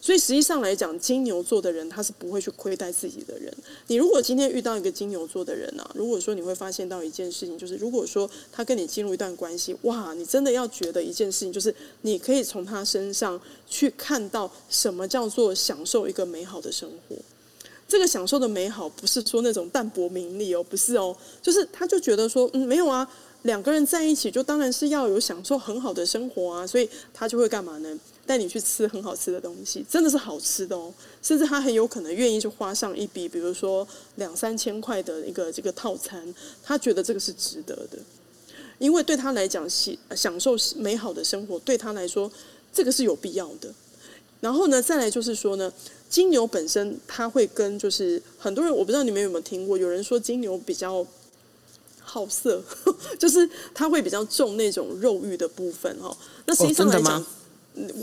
所以实际上来讲，金牛座的人他是不会去亏待自己的人。你如果今天遇到一个金牛座的人啊，如果说你会发现到一件事情，就是如果说他跟你进入一段关系，哇，你真的要觉得一件事情，就是你可以从他身上去看到什么叫做享受一个美好的生活。这个享受的美好，不是说那种淡泊名利哦，不是哦，就是他就觉得说，嗯，没有啊，两个人在一起就当然是要有享受很好的生活啊，所以他就会干嘛呢？带你去吃很好吃的东西，真的是好吃的哦。甚至他很有可能愿意去花上一笔，比如说两三千块的一个这个套餐，他觉得这个是值得的，因为对他来讲，喜享受美好的生活，对他来说这个是有必要的。然后呢，再来就是说呢，金牛本身他会跟就是很多人，我不知道你们有没有听过，有人说金牛比较好色，就是他会比较重那种肉欲的部分哈。那实际上来讲。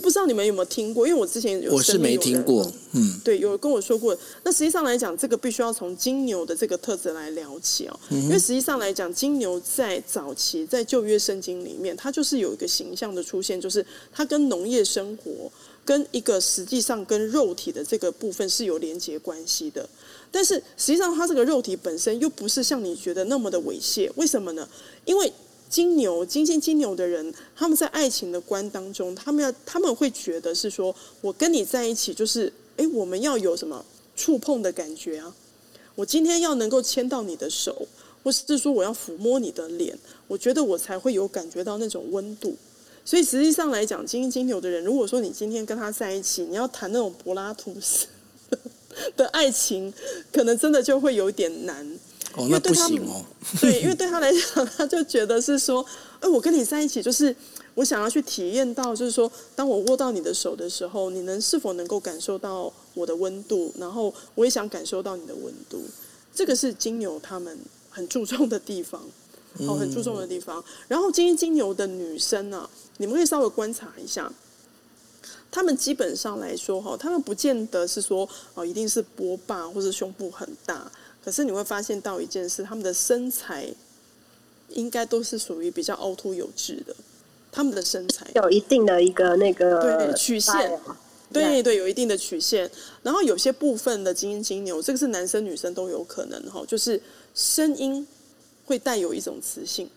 不知道你们有没有听过？因为我之前有我是没听过，嗯，对，有跟我说过。那实际上来讲，这个必须要从金牛的这个特质来聊起哦。因为实际上来讲，金牛在早期在旧约圣经里面，它就是有一个形象的出现，就是它跟农业生活跟一个实际上跟肉体的这个部分是有连接关系的。但是实际上，它这个肉体本身又不是像你觉得那么的猥亵。为什么呢？因为金牛、金星、金牛的人，他们在爱情的观当中，他们要他们会觉得是说，我跟你在一起，就是哎，我们要有什么触碰的感觉啊？我今天要能够牵到你的手，或是说我要抚摸你的脸，我觉得我才会有感觉到那种温度。所以实际上来讲，金星、金牛的人，如果说你今天跟他在一起，你要谈那种柏拉图式的爱情，可能真的就会有点难。哦，那不行哦。对，因为对他来讲，他就觉得是说，哎，我跟你在一起，就是我想要去体验到，就是说，当我握到你的手的时候，你能是否能够感受到我的温度？然后我也想感受到你的温度。这个是金牛他们很注重的地方，哦，很注重的地方。然后金金牛的女生呢，你们可以稍微观察一下，他们基本上来说，哈，他们不见得是说，哦，一定是波霸或者胸部很大。可是你会发现到一件事，他们的身材应该都是属于比较凹凸有致的，他们的身材。有一定的一个那个曲线，对对，有一定的曲线。然后有些部分的金金牛，这个是男生女生都有可能哈，就是声音会带有一种磁性，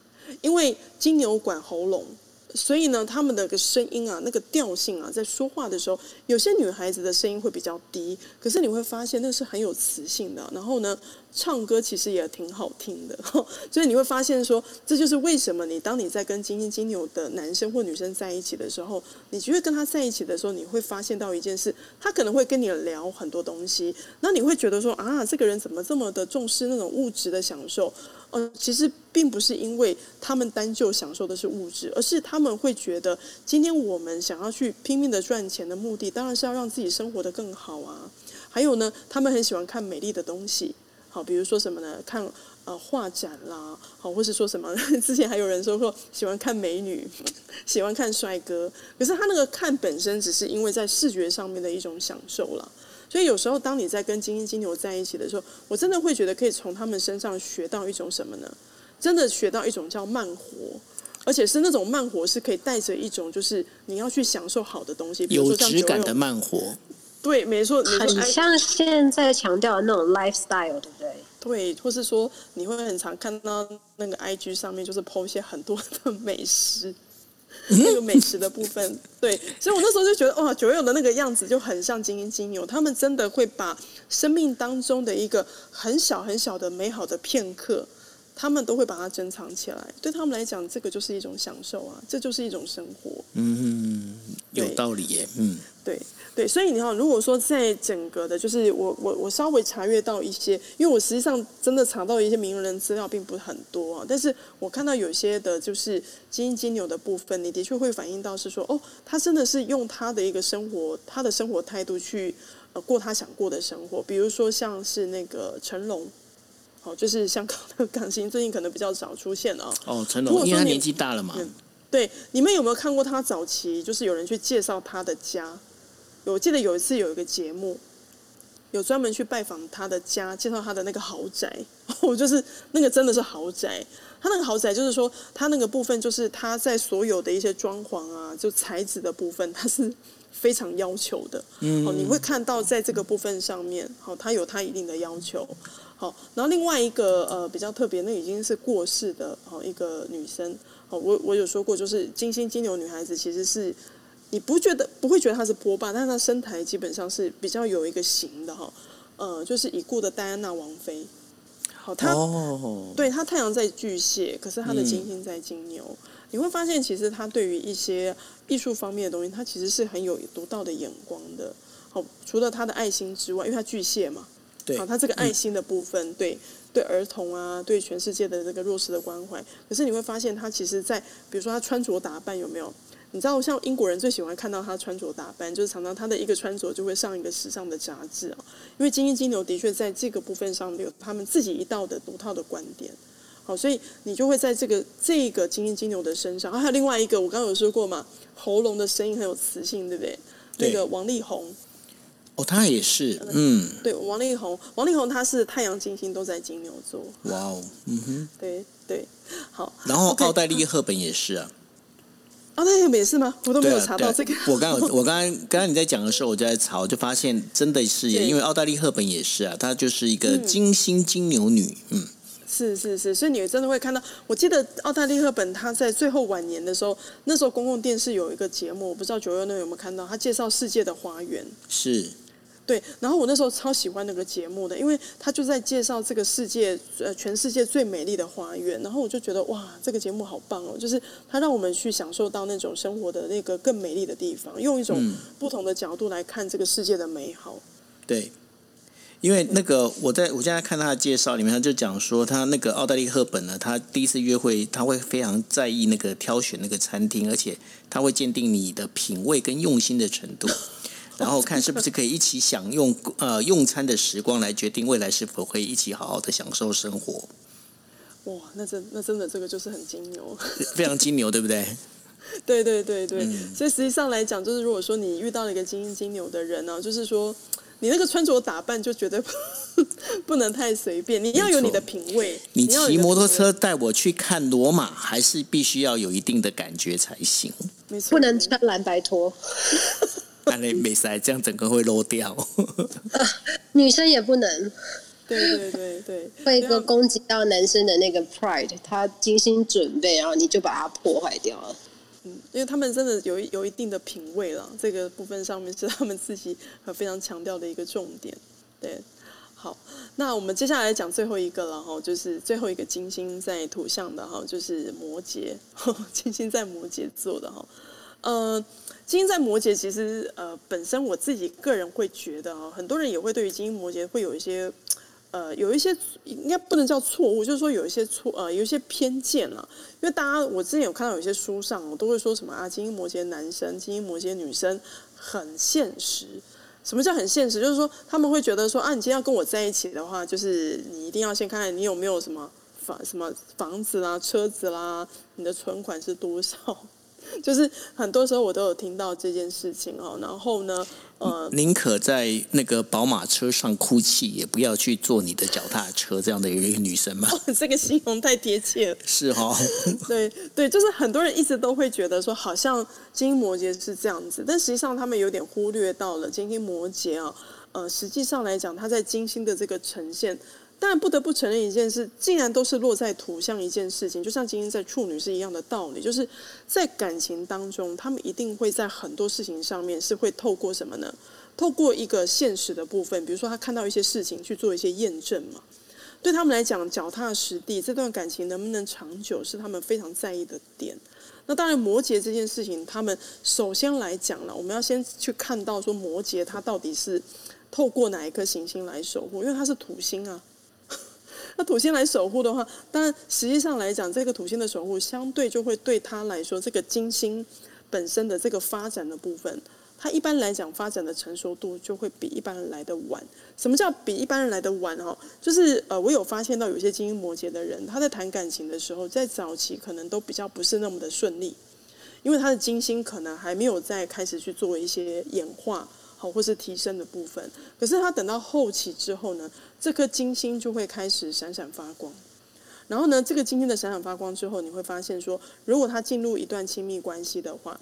因为金牛管喉咙，所以呢，他们的个声音啊，那个调性啊，在说话的时候，有些女孩子的声音会比较低，可是你会发现那是很有磁性的。然后呢，唱歌其实也挺好听的。所以你会发现说，这就是为什么你当你在跟金星金牛的男生或女生在一起的时候，你觉得跟他在一起的时候，你会发现到一件事，他可能会跟你聊很多东西，那你会觉得说啊，这个人怎么这么的重视那种物质的享受？呃，其实并不是因为他们单就享受的是物质，而是他们会觉得，今天我们想要去拼命的赚钱的目的，当然是要让自己生活的更好啊。还有呢，他们很喜欢看美丽的东西，好，比如说什么呢？看呃画展啦，好，或是说什么？之前还有人说说喜欢看美女，喜欢看帅哥，可是他那个看本身只是因为在视觉上面的一种享受了。所以有时候，当你在跟金星金牛在一起的时候，我真的会觉得可以从他们身上学到一种什么呢？真的学到一种叫慢活，而且是那种慢活是可以带着一种就是你要去享受好的东西，有质感的慢活。对，没错，很像现在强调的那种 lifestyle，对不对？对，或是说你会很常看到那个 IG 上面就是 po 一些很多的美食。那个美食的部分，对，所以我那时候就觉得，哇，九月的那个样子就很像金鹰金牛，他们真的会把生命当中的一个很小很小的美好的片刻，他们都会把它珍藏起来。对他们来讲，这个就是一种享受啊，这就是一种生活。嗯，有道理耶。嗯，对。对，所以你看，如果说在整个的，就是我我我稍微查阅到一些，因为我实际上真的查到一些名人资料并不是很多啊，但是我看到有些的，就是金金牛的部分，你的确会反映到是说，哦，他真的是用他的一个生活，他的生活态度去呃过他想过的生活，比如说像是那个成龙，好，就是香港的港星，最近可能比较少出现了。哦，成龙，因为他年纪大了嘛。对，你们有没有看过他早期，就是有人去介绍他的家？我记得有一次有一个节目，有专门去拜访他的家，介绍他的那个豪宅。哦就是那个真的是豪宅，他那个豪宅就是说，他那个部分就是他在所有的一些装潢啊，就材质的部分，他是非常要求的。嗯，你会看到在这个部分上面，好，他有他一定的要求。好，然后另外一个呃比较特别，那已经是过世的哦一个女生。哦，我我有说过，就是金星金牛女孩子其实是。你不觉得不会觉得她是波霸，但是她身材基本上是比较有一个型的哈，呃，就是已故的戴安娜王妃。好，她对她太阳在巨蟹，可是她的金星在金牛。你会发现，其实她对于一些艺术方面的东西，她其实是很有独到的眼光的。好，除了她的爱心之外，因为她巨蟹嘛，对，她这个爱心的部分，对对儿童啊，对全世界的这个弱势的关怀。可是你会发现，他其实，在比如说他穿着打扮有没有？你知道，像英国人最喜欢看到他穿着打扮，就是常常他的一个穿着就会上一个时尚的杂志啊。因为精英金牛的确在这个部分上有他们自己一道的独套的观点。好，所以你就会在这个这个精英金牛的身上，还有另外一个，我刚刚有说过嘛，喉咙的声音很有磁性，对不对？那个王力宏。哦，他也是，嗯，对，王力宏，王力宏他是太阳金星都在金牛座。哇哦，嗯哼，对对，好。然后奥黛丽赫本也是啊。啊，那也没事吗？我都没有查到这个。我刚我 刚刚刚刚你在讲的时候，我就在查，我就发现真的是，因为奥黛丽赫本也是啊，她就是一个金星金牛女，嗯，是是是，所以你真的会看到。我记得奥黛丽赫本她在最后晚年的时候，那时候公共电视有一个节目，我不知道九月六有没有看到，她介绍世界的花园是。对，然后我那时候超喜欢那个节目的，因为他就在介绍这个世界，呃，全世界最美丽的花园。然后我就觉得哇，这个节目好棒哦！就是他让我们去享受到那种生活的那个更美丽的地方，用一种不同的角度来看这个世界的美好。对，因为那个我在我现在看他的介绍里面，他就讲说，他那个奥黛丽赫本呢，他第一次约会，他会非常在意那个挑选那个餐厅，而且他会鉴定你的品味跟用心的程度。然后看是不是可以一起享用呃用餐的时光，来决定未来是否可以一起好好的享受生活。哇，那真那真的这个就是很金牛，非常金牛，对不对？对对对对，所以实际上来讲，就是如果说你遇到了一个金金牛的人呢，就是说你那个穿着打扮就觉得 不能太随便，你要有你的品味。你骑摩托车带我去看罗马，还是必须要有一定的感觉才行。没错，不能穿蓝白拖。看你没塞，这样整个会漏掉。女生也不能。对对对对。会一个攻击到男生的那个 pride，他精心准备，然后你就把它破坏掉了。嗯，因为他们真的有有一定的品味了，这个部分上面是他们自己非常强调的一个重点。对，好，那我们接下来讲最后一个了哈，就是最后一个金星在土象的哈，就是摩羯，金星在摩羯座的哈，呃。金星在摩羯，其实呃，本身我自己个人会觉得啊，很多人也会对于金星摩羯会有一些呃，有一些应该不能叫错误，就是说有一些错呃，有一些偏见了。因为大家我之前有看到有些书上，我都会说什么啊，金星摩羯男生、金星摩羯女生很现实。什么叫很现实？就是说他们会觉得说啊，你今天要跟我在一起的话，就是你一定要先看看你有没有什么房什么房子啦、车子啦，你的存款是多少。就是很多时候我都有听到这件事情哦，然后呢，呃，宁可在那个宝马车上哭泣，也不要去坐你的脚踏车，这样的一个女生嘛。这个形容太贴切了。是哈。对对，就是很多人一直都会觉得说，好像金星摩羯是这样子，但实际上他们有点忽略到了金星摩羯啊，呃，实际上来讲，它在金星的这个呈现。但不得不承认一件事，既然都是落在土象一件事情，就像今天在处女是一样的道理，就是在感情当中，他们一定会在很多事情上面是会透过什么呢？透过一个现实的部分，比如说他看到一些事情去做一些验证嘛。对他们来讲，脚踏实地，这段感情能不能长久，是他们非常在意的点。那当然，摩羯这件事情，他们首先来讲了，我们要先去看到说摩羯他到底是透过哪一颗行星来守护，因为它是土星啊。那土星来守护的话，当然实际上来讲，这个土星的守护相对就会对他来说，这个金星本身的这个发展的部分，他一般来讲发展的成熟度就会比一般人来的晚。什么叫比一般人来的晚？哈，就是呃，我有发现到有些金星摩羯的人，他在谈感情的时候，在早期可能都比较不是那么的顺利，因为他的金星可能还没有在开始去做一些演化。或是提升的部分，可是他等到后期之后呢，这颗金星就会开始闪闪发光。然后呢，这个金星的闪闪发光之后，你会发现说，如果他进入一段亲密关系的话，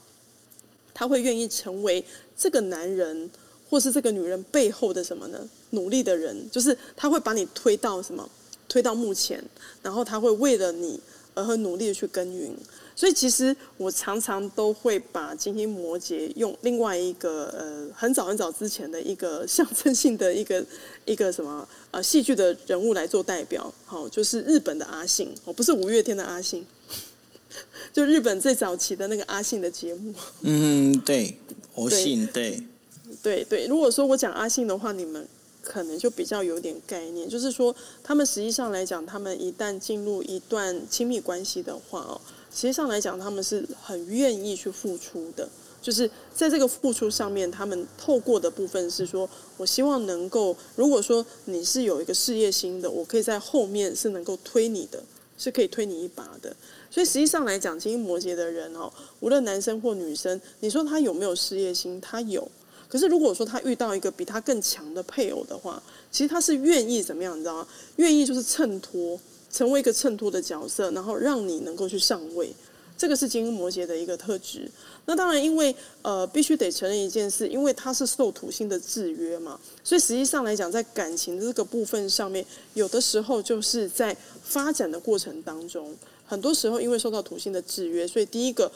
他会愿意成为这个男人或是这个女人背后的什么呢？努力的人，就是他会把你推到什么？推到目前，然后他会为了你而很努力的去耕耘。所以其实我常常都会把金星摩羯用另外一个呃很早很早之前的一个象征性的一个 一个什么呃戏剧的人物来做代表，好，就是日本的阿信，哦，不是五月天的阿信，就日本最早期的那个阿信的节目。嗯，对，我信，对，对对。如果说我讲阿信的话，你们可能就比较有点概念，就是说他们实际上来讲，他们一旦进入一段亲密关系的话哦。实际上来讲，他们是很愿意去付出的。就是在这个付出上面，他们透过的部分是说，我希望能够，如果说你是有一个事业心的，我可以在后面是能够推你的，是可以推你一把的。所以实际上来讲，金星摩羯的人哦，无论男生或女生，你说他有没有事业心？他有。可是如果说他遇到一个比他更强的配偶的话，其实他是愿意怎么样？你知道吗？愿意就是衬托。成为一个衬托的角色，然后让你能够去上位，这个是金星摩羯的一个特质。那当然，因为呃，必须得承认一件事，因为他是受土星的制约嘛，所以实际上来讲，在感情这个部分上面，有的时候就是在发展的过程当中，很多时候因为受到土星的制约，所以第一个，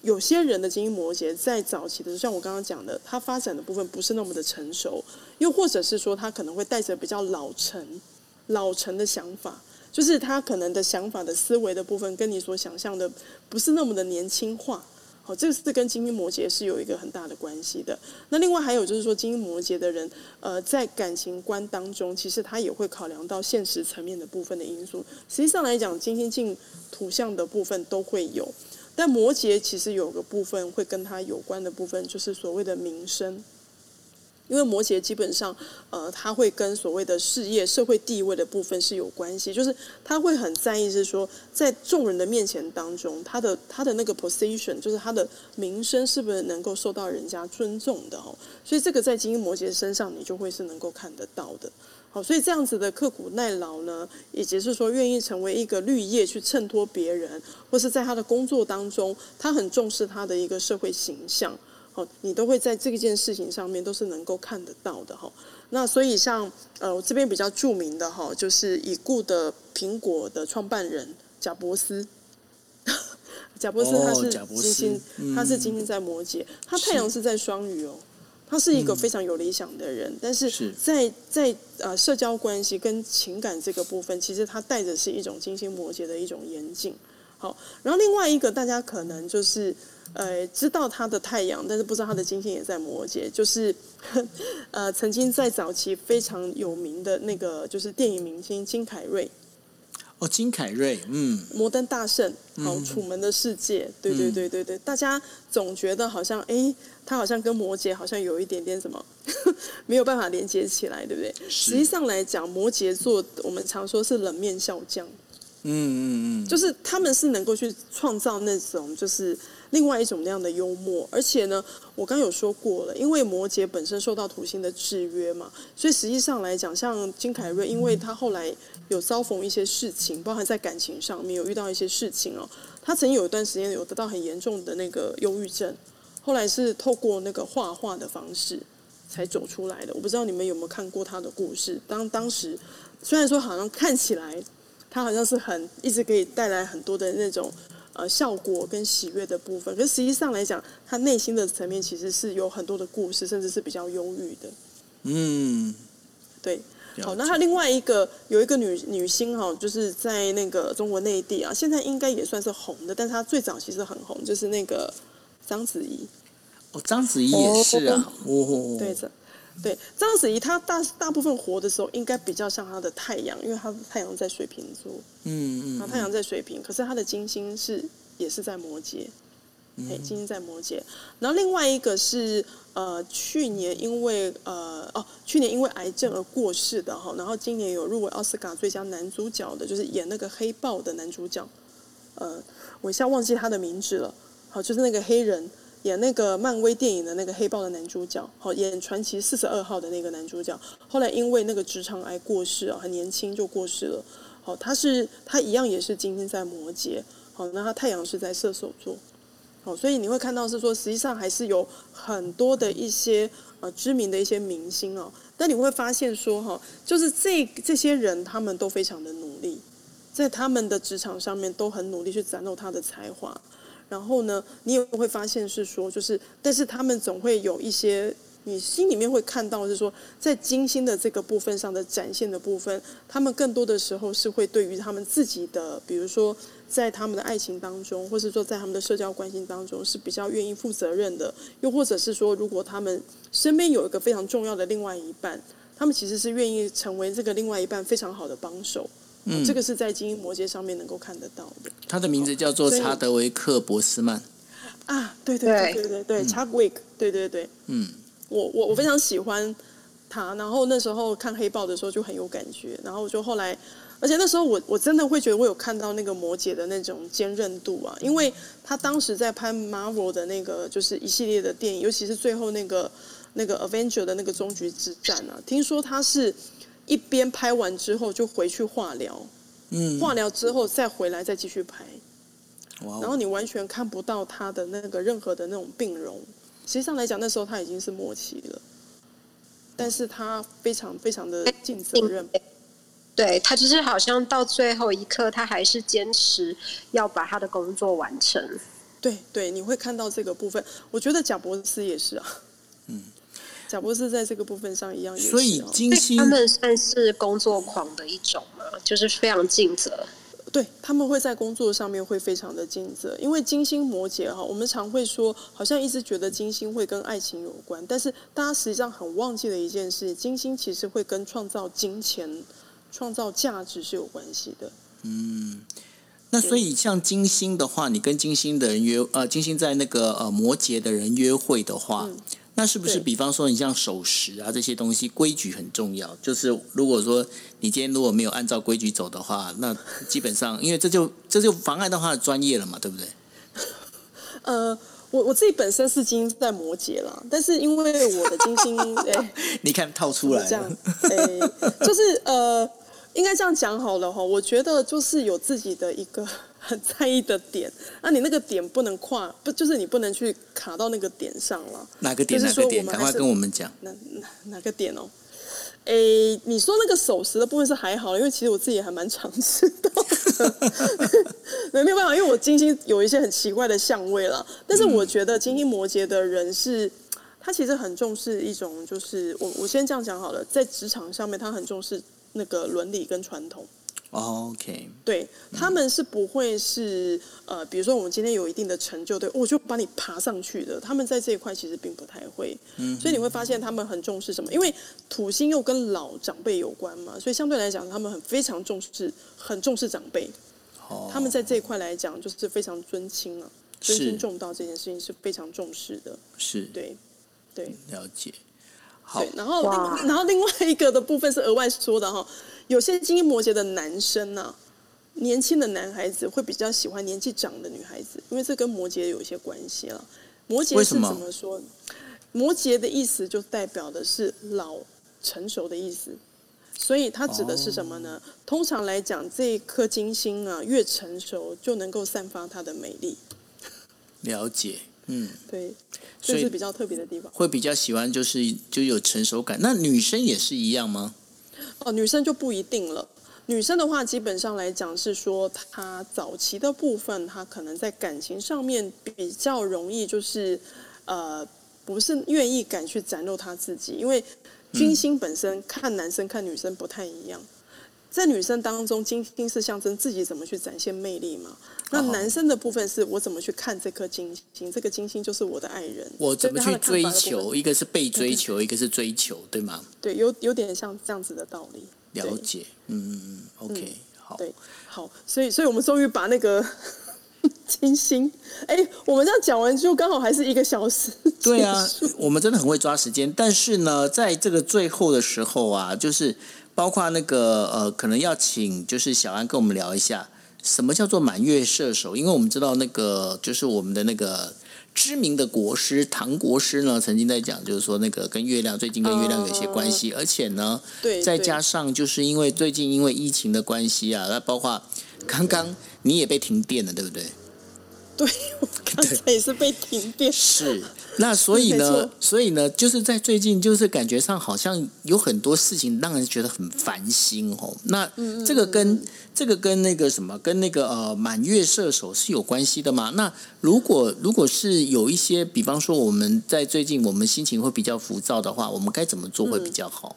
有些人的金星摩羯在早期的时候，像我刚刚讲的，他发展的部分不是那么的成熟，又或者是说他可能会带着比较老成、老成的想法。就是他可能的想法的思维的部分，跟你所想象的不是那么的年轻化。好，这个是跟金星摩羯是有一个很大的关系的。那另外还有就是说，金星摩羯的人，呃，在感情观当中，其实他也会考量到现实层面的部分的因素。实际上来讲，金星进土象的部分都会有，但摩羯其实有个部分会跟他有关的部分，就是所谓的名声。因为摩羯基本上，呃，他会跟所谓的事业、社会地位的部分是有关系，就是他会很在意，是说在众人的面前当中，他的他的那个 position，就是他的名声是不是能够受到人家尊重的哦。所以这个在金英摩羯身上，你就会是能够看得到的。好，所以这样子的刻苦耐劳呢，以及是说愿意成为一个绿叶去衬托别人，或是在他的工作当中，他很重视他的一个社会形象。哦，你都会在这件事情上面都是能够看得到的哈。那所以像呃，我这边比较著名的哈，就是已故的苹果的创办人贾伯斯，贾博斯他是金星，他是金星在摩羯，他太阳是在双鱼哦。他是一个非常有理想的人，但是在在呃社交关系跟情感这个部分，其实他带着是一种金星摩羯的一种严谨。好，然后另外一个大家可能就是呃知道他的太阳，但是不知道他的金星也在摩羯，就是 呃曾经在早期非常有名的那个就是电影明星金凯瑞。哦，金凯瑞，嗯，摩登大圣，好，楚门的世界，对对对对对，大家总觉得好像，哎，他好像跟摩羯好像有一点点什么，没有办法连接起来，对不对？实际上来讲，摩羯座我们常说是冷面笑匠，嗯嗯嗯，就是他们是能够去创造那种就是。另外一种那样的幽默，而且呢，我刚有说过了，因为摩羯本身受到土星的制约嘛，所以实际上来讲，像金凯瑞，因为他后来有遭逢一些事情，包含在感情上面有遇到一些事情哦，他曾经有一段时间有得到很严重的那个忧郁症，后来是透过那个画画的方式才走出来的。我不知道你们有没有看过他的故事。当当时虽然说好像看起来他好像是很一直可以带来很多的那种。呃，效果跟喜悦的部分，可实际上来讲，他内心的层面其实是有很多的故事，甚至是比较忧郁的。嗯，对。好，那他另外一个有一个女女星哈，就是在那个中国内地啊，现在应该也算是红的，但是她最早其实很红，就是那个章子怡。哦，章子怡也是啊。哦。对的。对，章子怡她大大部分活的时候，应该比较像她的太阳，因为她的太阳在水瓶座。嗯嗯。她太阳在水瓶，可是她的金星是也是在摩羯。哎，金星在摩羯。然后另外一个是呃，去年因为呃哦，去年因为癌症而过世的哈，然后今年有入围奥斯卡最佳男主角的，就是演那个黑豹的男主角。呃，我一下忘记他的名字了。好，就是那个黑人。演那个漫威电影的那个黑豹的男主角，好演传奇四十二号的那个男主角，后来因为那个直肠癌过世啊，很年轻就过世了。好，他是他一样也是金星在摩羯，好，那他太阳是在射手座，好，所以你会看到是说，实际上还是有很多的一些呃知名的一些明星哦，但你会发现说哈，就是这这些人他们都非常的努力，在他们的职场上面都很努力去展露他的才华。然后呢，你也会发现是说，就是，但是他们总会有一些，你心里面会看到是说，在金星的这个部分上的展现的部分，他们更多的时候是会对于他们自己的，比如说在他们的爱情当中，或是说在他们的社交关系当中是比较愿意负责任的，又或者是说，如果他们身边有一个非常重要的另外一半，他们其实是愿意成为这个另外一半非常好的帮手。嗯，这个是在金星摩羯上面能够看得到的。他的名字叫做查德维克·博斯曼。啊，对对对对对对，查德维克，对对对。嗯，我我我非常喜欢他。然后那时候看黑豹的时候就很有感觉。然后就后来，而且那时候我我真的会觉得我有看到那个摩羯的那种坚韧度啊，因为他当时在拍 Marvel 的那个就是一系列的电影，尤其是最后那个那个 Avenger 的那个终局之战啊，听说他是。一边拍完之后就回去化疗，嗯，化疗之后再回来再继续拍，然后你完全看不到他的那个任何的那种病容。实际上来讲，那时候他已经是末期了，但是他非常非常的尽责任。对他就是好像到最后一刻，他还是坚持要把他的工作完成。对对，你会看到这个部分。我觉得贾博士也是啊，嗯。贾博士在这个部分上一样，所以金星他们算是工作狂的一种嘛，就是非常尽责。对他们会在工作上面会非常的尽责，因为金星摩羯哈，我们常会说，好像一直觉得金星会跟爱情有关，但是大家实际上很忘记的一件事，金星其实会跟创造金钱、创造价值是有关系的。嗯，那所以像金星的话，你跟金星的人约，呃，金星在那个呃摩羯的人约会的话。那是不是比方说你像守时啊这些东西规矩很重要？就是如果说你今天如果没有按照规矩走的话，那基本上因为这就这就妨碍到他的专业了嘛，对不对？呃，我我自己本身是金星在摩羯啦，但是因为我的金星，哎，你看套出来这样，哎，就是呃，应该这样讲好了哈。我觉得就是有自己的一个。很在意的点，那你那个点不能跨，不就是你不能去卡到那个点上了？哪个点？哪个点？赶快跟我们讲。哪哪哪个点哦？诶，你说那个守时的部分是还好，因为其实我自己也还蛮常知道。没没有办法，因为我金星有一些很奇怪的相位了。但是我觉得金星摩羯的人是，他其实很重视一种，就是我我先这样讲好了，在职场上面，他很重视那个伦理跟传统。OK，对他们是不会是呃，比如说我们今天有一定的成就，对我就把你爬上去的。他们在这一块其实并不太会，嗯所以你会发现他们很重视什么？因为土星又跟老长辈有关嘛，所以相对来讲，他们很非常重视，很重视长辈。哦，他们在这一块来讲，就是非常尊亲啊，尊亲重道这件事情是非常重视的。是，对，对，了解。好，然后然后另外一个的部分是额外说的哈。有些金星摩羯的男生呢，年轻的男孩子会比较喜欢年纪长的女孩子，因为这跟摩羯有一些关系了。摩羯是怎么说？摩羯的意思就代表的是老成熟的意思，所以它指的是什么呢？通常来讲，这一颗金星啊，越成熟就能够散发它的美丽。了解，嗯，对，这是比较特别的地方。会比较喜欢就是就有成熟感。那女生也是一样吗？哦，女生就不一定了。女生的话，基本上来讲是说，她早期的部分，她可能在感情上面比较容易，就是呃，不是愿意敢去展露她自己，因为金星本身看男生看女生不太一样。在女生当中，金星是象征自己怎么去展现魅力嘛？那男生的部分是我怎么去看这颗金星？这个金星就是我的爱人，我怎么去追求？一个是被追求，一个是追求，对吗？对，有有点像这样子的道理。了解，嗯嗯嗯，OK，好，对，好，所以，所以我们终于把那个 金星，哎，我们这样讲完就刚好还是一个小时。对啊，我们真的很会抓时间，但是呢，在这个最后的时候啊，就是。包括那个呃，可能要请就是小安跟我们聊一下，什么叫做满月射手？因为我们知道那个就是我们的那个知名的国师唐国师呢，曾经在讲，就是说那个跟月亮最近跟月亮有一些关系，而且呢，对，再加上就是因为最近因为疫情的关系啊，那包括刚刚你也被停电了，对不对？对，我刚才也是被停电。是，那所以呢，所以呢，就是在最近，就是感觉上好像有很多事情让人觉得很烦心哦。那这个跟这个跟那个什么，跟那个呃满月射手是有关系的吗？那如果如果是有一些，比方说我们在最近我们心情会比较浮躁的话，我们该怎么做会比较好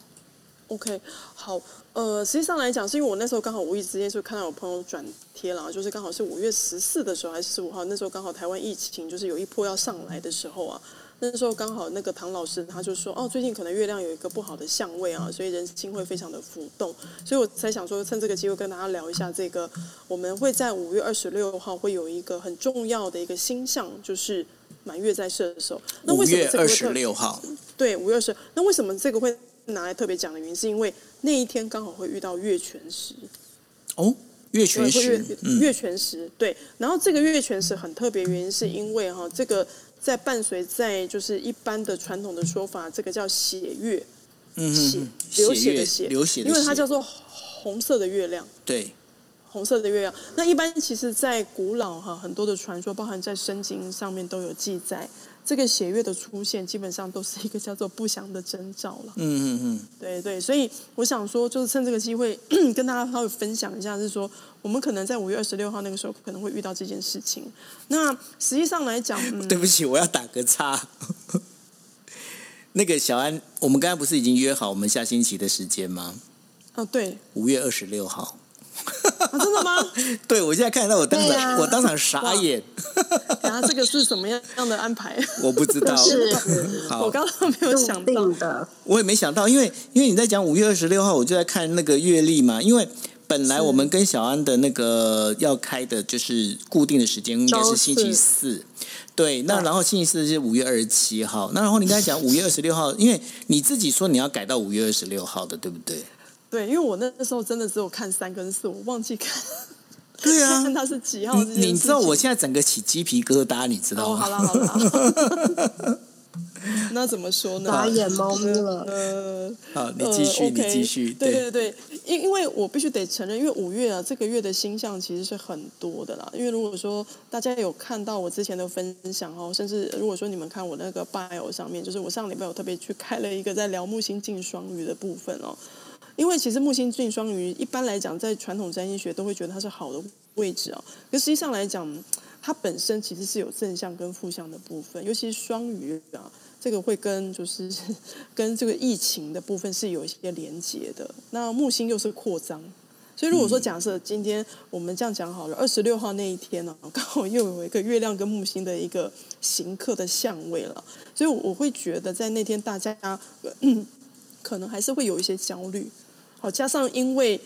？OK，好。呃，实际上来讲，是因为我那时候刚好无意之间就看到我朋友转贴了，就是刚好是五月十四的时候还是十五号，那时候刚好台湾疫情就是有一波要上来的时候啊，那时候刚好那个唐老师他就说，哦，最近可能月亮有一个不好的相位啊，所以人心会非常的浮动，所以我才想说趁这个机会跟大家聊一下这个，我们会在五月二十六号会有一个很重要的一个星象，就是满月在射手。那五月二十六号，对，五月二十，那为什么这个会？拿来特别讲的原因，是因为那一天刚好会遇到月全食。哦，月全食，月全食，对。然后这个月全食很特别，原因是因为哈，这个在伴随在就是一般的传统的说法，这个叫血月，嗯血流血的血，流血，因为它叫做红色的月亮，对，红色的月亮。那一般其实，在古老哈很多的传说，包含在圣经上面都有记载。这个血月的出现，基本上都是一个叫做不祥的征兆了。嗯嗯嗯，对对，所以我想说，就是趁这个机会 跟大家稍微分享一下，是说我们可能在五月二十六号那个时候可能会遇到这件事情。那实际上来讲，对不起，我要打个叉。那个小安，我们刚才不是已经约好我们下星期的时间吗？哦，对，五月二十六号。真的吗？对，我现在看到我当场，我当场傻眼。然后，这个是什么样样的安排？我不知道。是，我刚刚没有想到的。我也没想到，因为因为你在讲五月二十六号，我就在看那个月历嘛。因为本来我们跟小安的那个要开的就是固定的时间，应该是星期四。对，那然后星期四是五月二十七号。那然后你刚才讲五月二十六号，因为你自己说你要改到五月二十六号的，对不对？对，因为我那时候真的只有看三跟四，我忘记看。对啊，看他是几号？你知道我现在整个起鸡皮疙瘩，你知道吗？好了好了，那怎么说呢？打眼猫咪了。呃，好，你继续，你继续。对对对，因因为我必须得承认，因为五月啊，这个月的星象其实是很多的啦。因为如果说大家有看到我之前的分享哦，甚至如果说你们看我那个 bio 上面，就是我上礼拜有特别去开了一个在聊木星进双鱼的部分哦。因为其实木星进双鱼，一般来讲在传统占星学都会觉得它是好的位置啊，可实际上来讲，它本身其实是有正向跟负向的部分，尤其是双鱼啊，这个会跟就是 跟这个疫情的部分是有一些连接的。那木星又是扩张。所以，如果说假设今天我们这样讲好了，二十六号那一天呢，刚好又有一个月亮跟木星的一个行克的相位了，所以我会觉得在那天大家 可能还是会有一些焦虑。好，加上因为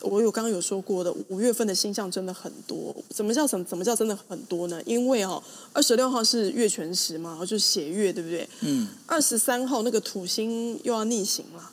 我有刚刚有说过的，五月份的星象真的很多。怎么叫怎怎么叫真的很多呢？因为哦，二十六号是月全食嘛，然后就是血月，对不对？嗯。二十三号那个土星又要逆行了。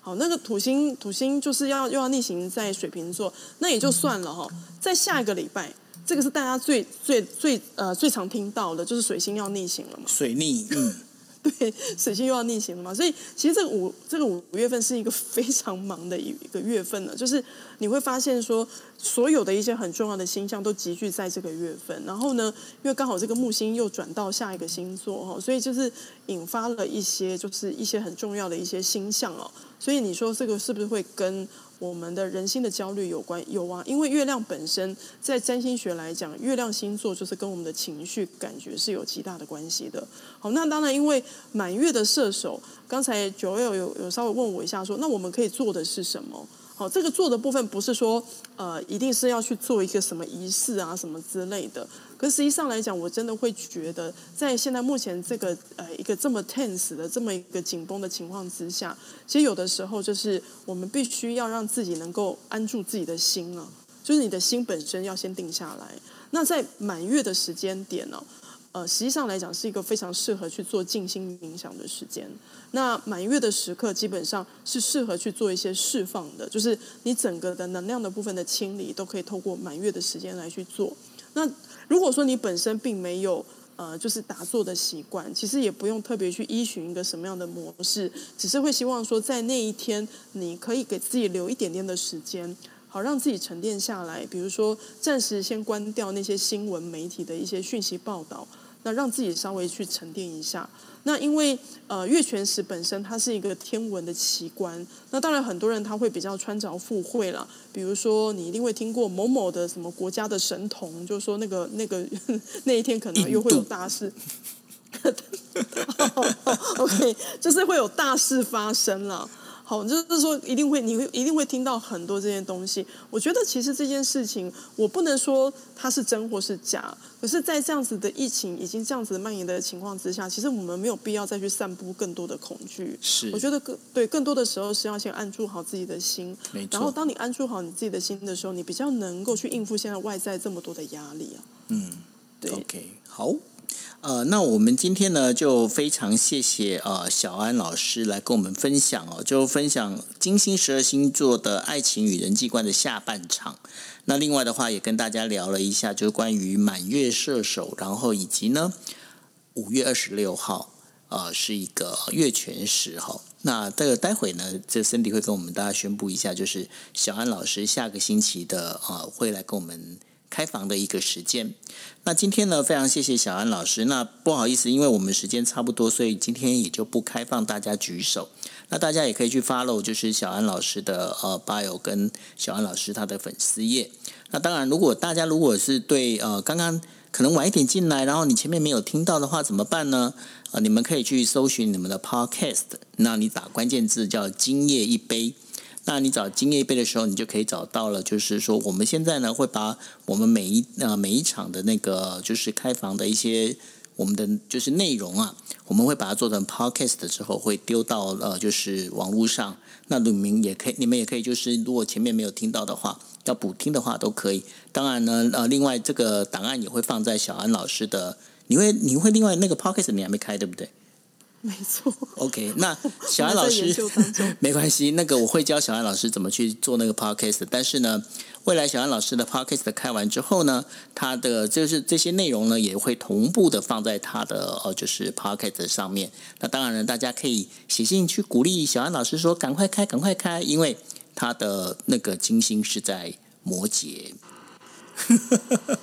好，那个土星土星就是要又要逆行在水瓶座，那也就算了哈。在下一个礼拜，这个是大家最最最呃最常听到的，就是水星要逆行了嘛。水逆，嗯。对，水星又要逆行了嘛，所以其实这个五这个五月份是一个非常忙的一一个月份呢，就是你会发现说，所有的一些很重要的星象都集聚在这个月份，然后呢，因为刚好这个木星又转到下一个星座哈，所以就是引发了一些就是一些很重要的一些星象哦，所以你说这个是不是会跟？我们的人心的焦虑有关有啊，因为月亮本身在占星学来讲，月亮星座就是跟我们的情绪感觉是有极大的关系的。好，那当然，因为满月的射手，刚才九月有有稍微问我一下，说那我们可以做的是什么？好，这个做的部分不是说呃，一定是要去做一个什么仪式啊，什么之类的。可实际上来讲，我真的会觉得，在现在目前这个呃一个这么 tense 的这么一个紧绷的情况之下，其实有的时候就是我们必须要让自己能够安住自己的心啊，就是你的心本身要先定下来。那在满月的时间点呢，呃，实际上来讲是一个非常适合去做静心冥想的时间。那满月的时刻基本上是适合去做一些释放的，就是你整个的能量的部分的清理都可以透过满月的时间来去做。那如果说你本身并没有呃，就是打坐的习惯，其实也不用特别去依循一个什么样的模式，只是会希望说在那一天，你可以给自己留一点点的时间，好让自己沉淀下来。比如说，暂时先关掉那些新闻媒体的一些讯息报道，那让自己稍微去沉淀一下。那因为呃月全食本身它是一个天文的奇观，那当然很多人他会比较穿着附会了，比如说你一定会听过某某的什么国家的神童，就是说那个那个 那一天可能又会有大事，OK，就是会有大事发生了。好，就是说一定会，你会一定会听到很多这些东西。我觉得其实这件事情，我不能说它是真或是假。可是，在这样子的疫情已经这样子蔓延的情况之下，其实我们没有必要再去散布更多的恐惧。是，我觉得更对更多的时候是要先安住好自己的心。没错。然后，当你安住好你自己的心的时候，你比较能够去应付现在外在这么多的压力啊。嗯，对。OK，好。呃，那我们今天呢，就非常谢谢呃小安老师来跟我们分享哦，就分享金星十二星座的爱情与人际观的下半场。那另外的话，也跟大家聊了一下，就是关于满月射手，然后以及呢五月二十六号呃是一个月全食哈。那这个待会呢，这森迪会跟我们大家宣布一下，就是小安老师下个星期的呃会来跟我们。开房的一个时间。那今天呢，非常谢谢小安老师。那不好意思，因为我们时间差不多，所以今天也就不开放大家举手。那大家也可以去 follow，就是小安老师的呃 bio 跟小安老师他的粉丝页。那当然，如果大家如果是对呃刚刚可能晚一点进来，然后你前面没有听到的话，怎么办呢？呃，你们可以去搜寻你们的 podcast，那你打关键字叫“今夜一杯”。那你找金叶杯的时候，你就可以找到了。就是说，我们现在呢会把我们每一呃每一场的那个就是开房的一些我们的就是内容啊，我们会把它做成 podcast 之后会丢到呃就是网络上。那你们也可以，你们也可以就是如果前面没有听到的话，要补听的话都可以。当然呢，呃，另外这个档案也会放在小安老师的，你会你会另外那个 podcast 你还没开对不对？没错，OK，那 小安老师 没关系，那个我会教小安老师怎么去做那个 podcast。但是呢，未来小安老师的 podcast 开完之后呢，他的就是这些内容呢也会同步的放在他的呃就是 podcast 上面。那当然了，大家可以写信去鼓励小安老师说赶快开，赶快开，因为他的那个金星是在摩羯。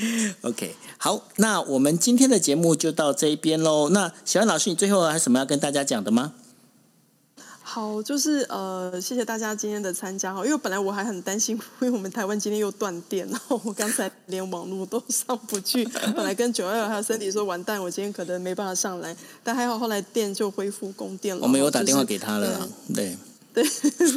OK，好，那我们今天的节目就到这一边喽。那小安老师，你最后还有什么要跟大家讲的吗？好，就是呃，谢谢大家今天的参加哈，因为本来我还很担心，因为我们台湾今天又断电，然后我刚才连网络都上不去，本来跟九二还有森迪说完蛋，我今天可能没办法上来，但还好后来电就恢复供电了。我们有打电话给他了，对。对，对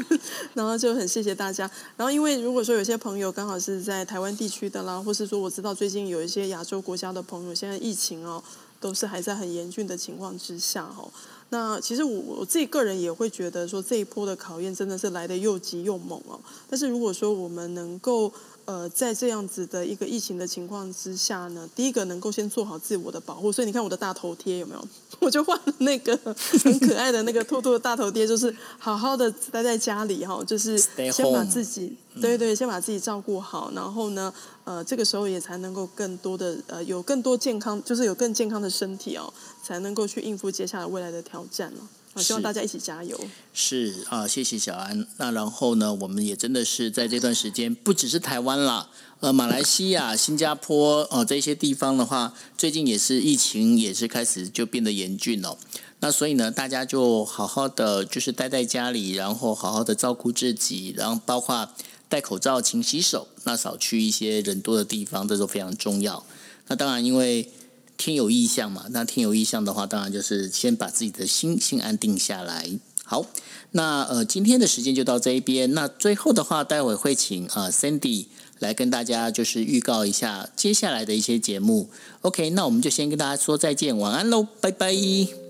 然后就很谢谢大家。然后因为如果说有些朋友刚好是在台湾地区的啦，或是说我知道最近有一些亚洲国家的朋友，现在疫情哦都是还在很严峻的情况之下哦。那其实我我自己个人也会觉得说这一波的考验真的是来的又急又猛哦。但是如果说我们能够呃，在这样子的一个疫情的情况之下呢，第一个能够先做好自我的保护，所以你看我的大头贴有没有？我就换了那个很可爱的那个兔兔的大头贴，就是好好的待在家里哈，就是先把自己对对，先把自己照顾好，然后呢，呃，这个时候也才能够更多的呃，有更多健康，就是有更健康的身体哦，才能够去应付接下来未来的挑战了。希望大家一起加油。是啊，谢谢小安。那然后呢，我们也真的是在这段时间，不只是台湾啦，呃，马来西亚、新加坡呃这些地方的话，最近也是疫情也是开始就变得严峻了。那所以呢，大家就好好的就是待在家里，然后好好的照顾自己，然后包括戴口罩、勤洗手，那少去一些人多的地方，这都非常重要。那当然，因为天有意向嘛，那天有意向的话，当然就是先把自己的心先安定下来。好，那呃，今天的时间就到这一边。那最后的话，待会会请呃 Cindy 来跟大家就是预告一下接下来的一些节目。OK，那我们就先跟大家说再见，晚安喽，拜拜。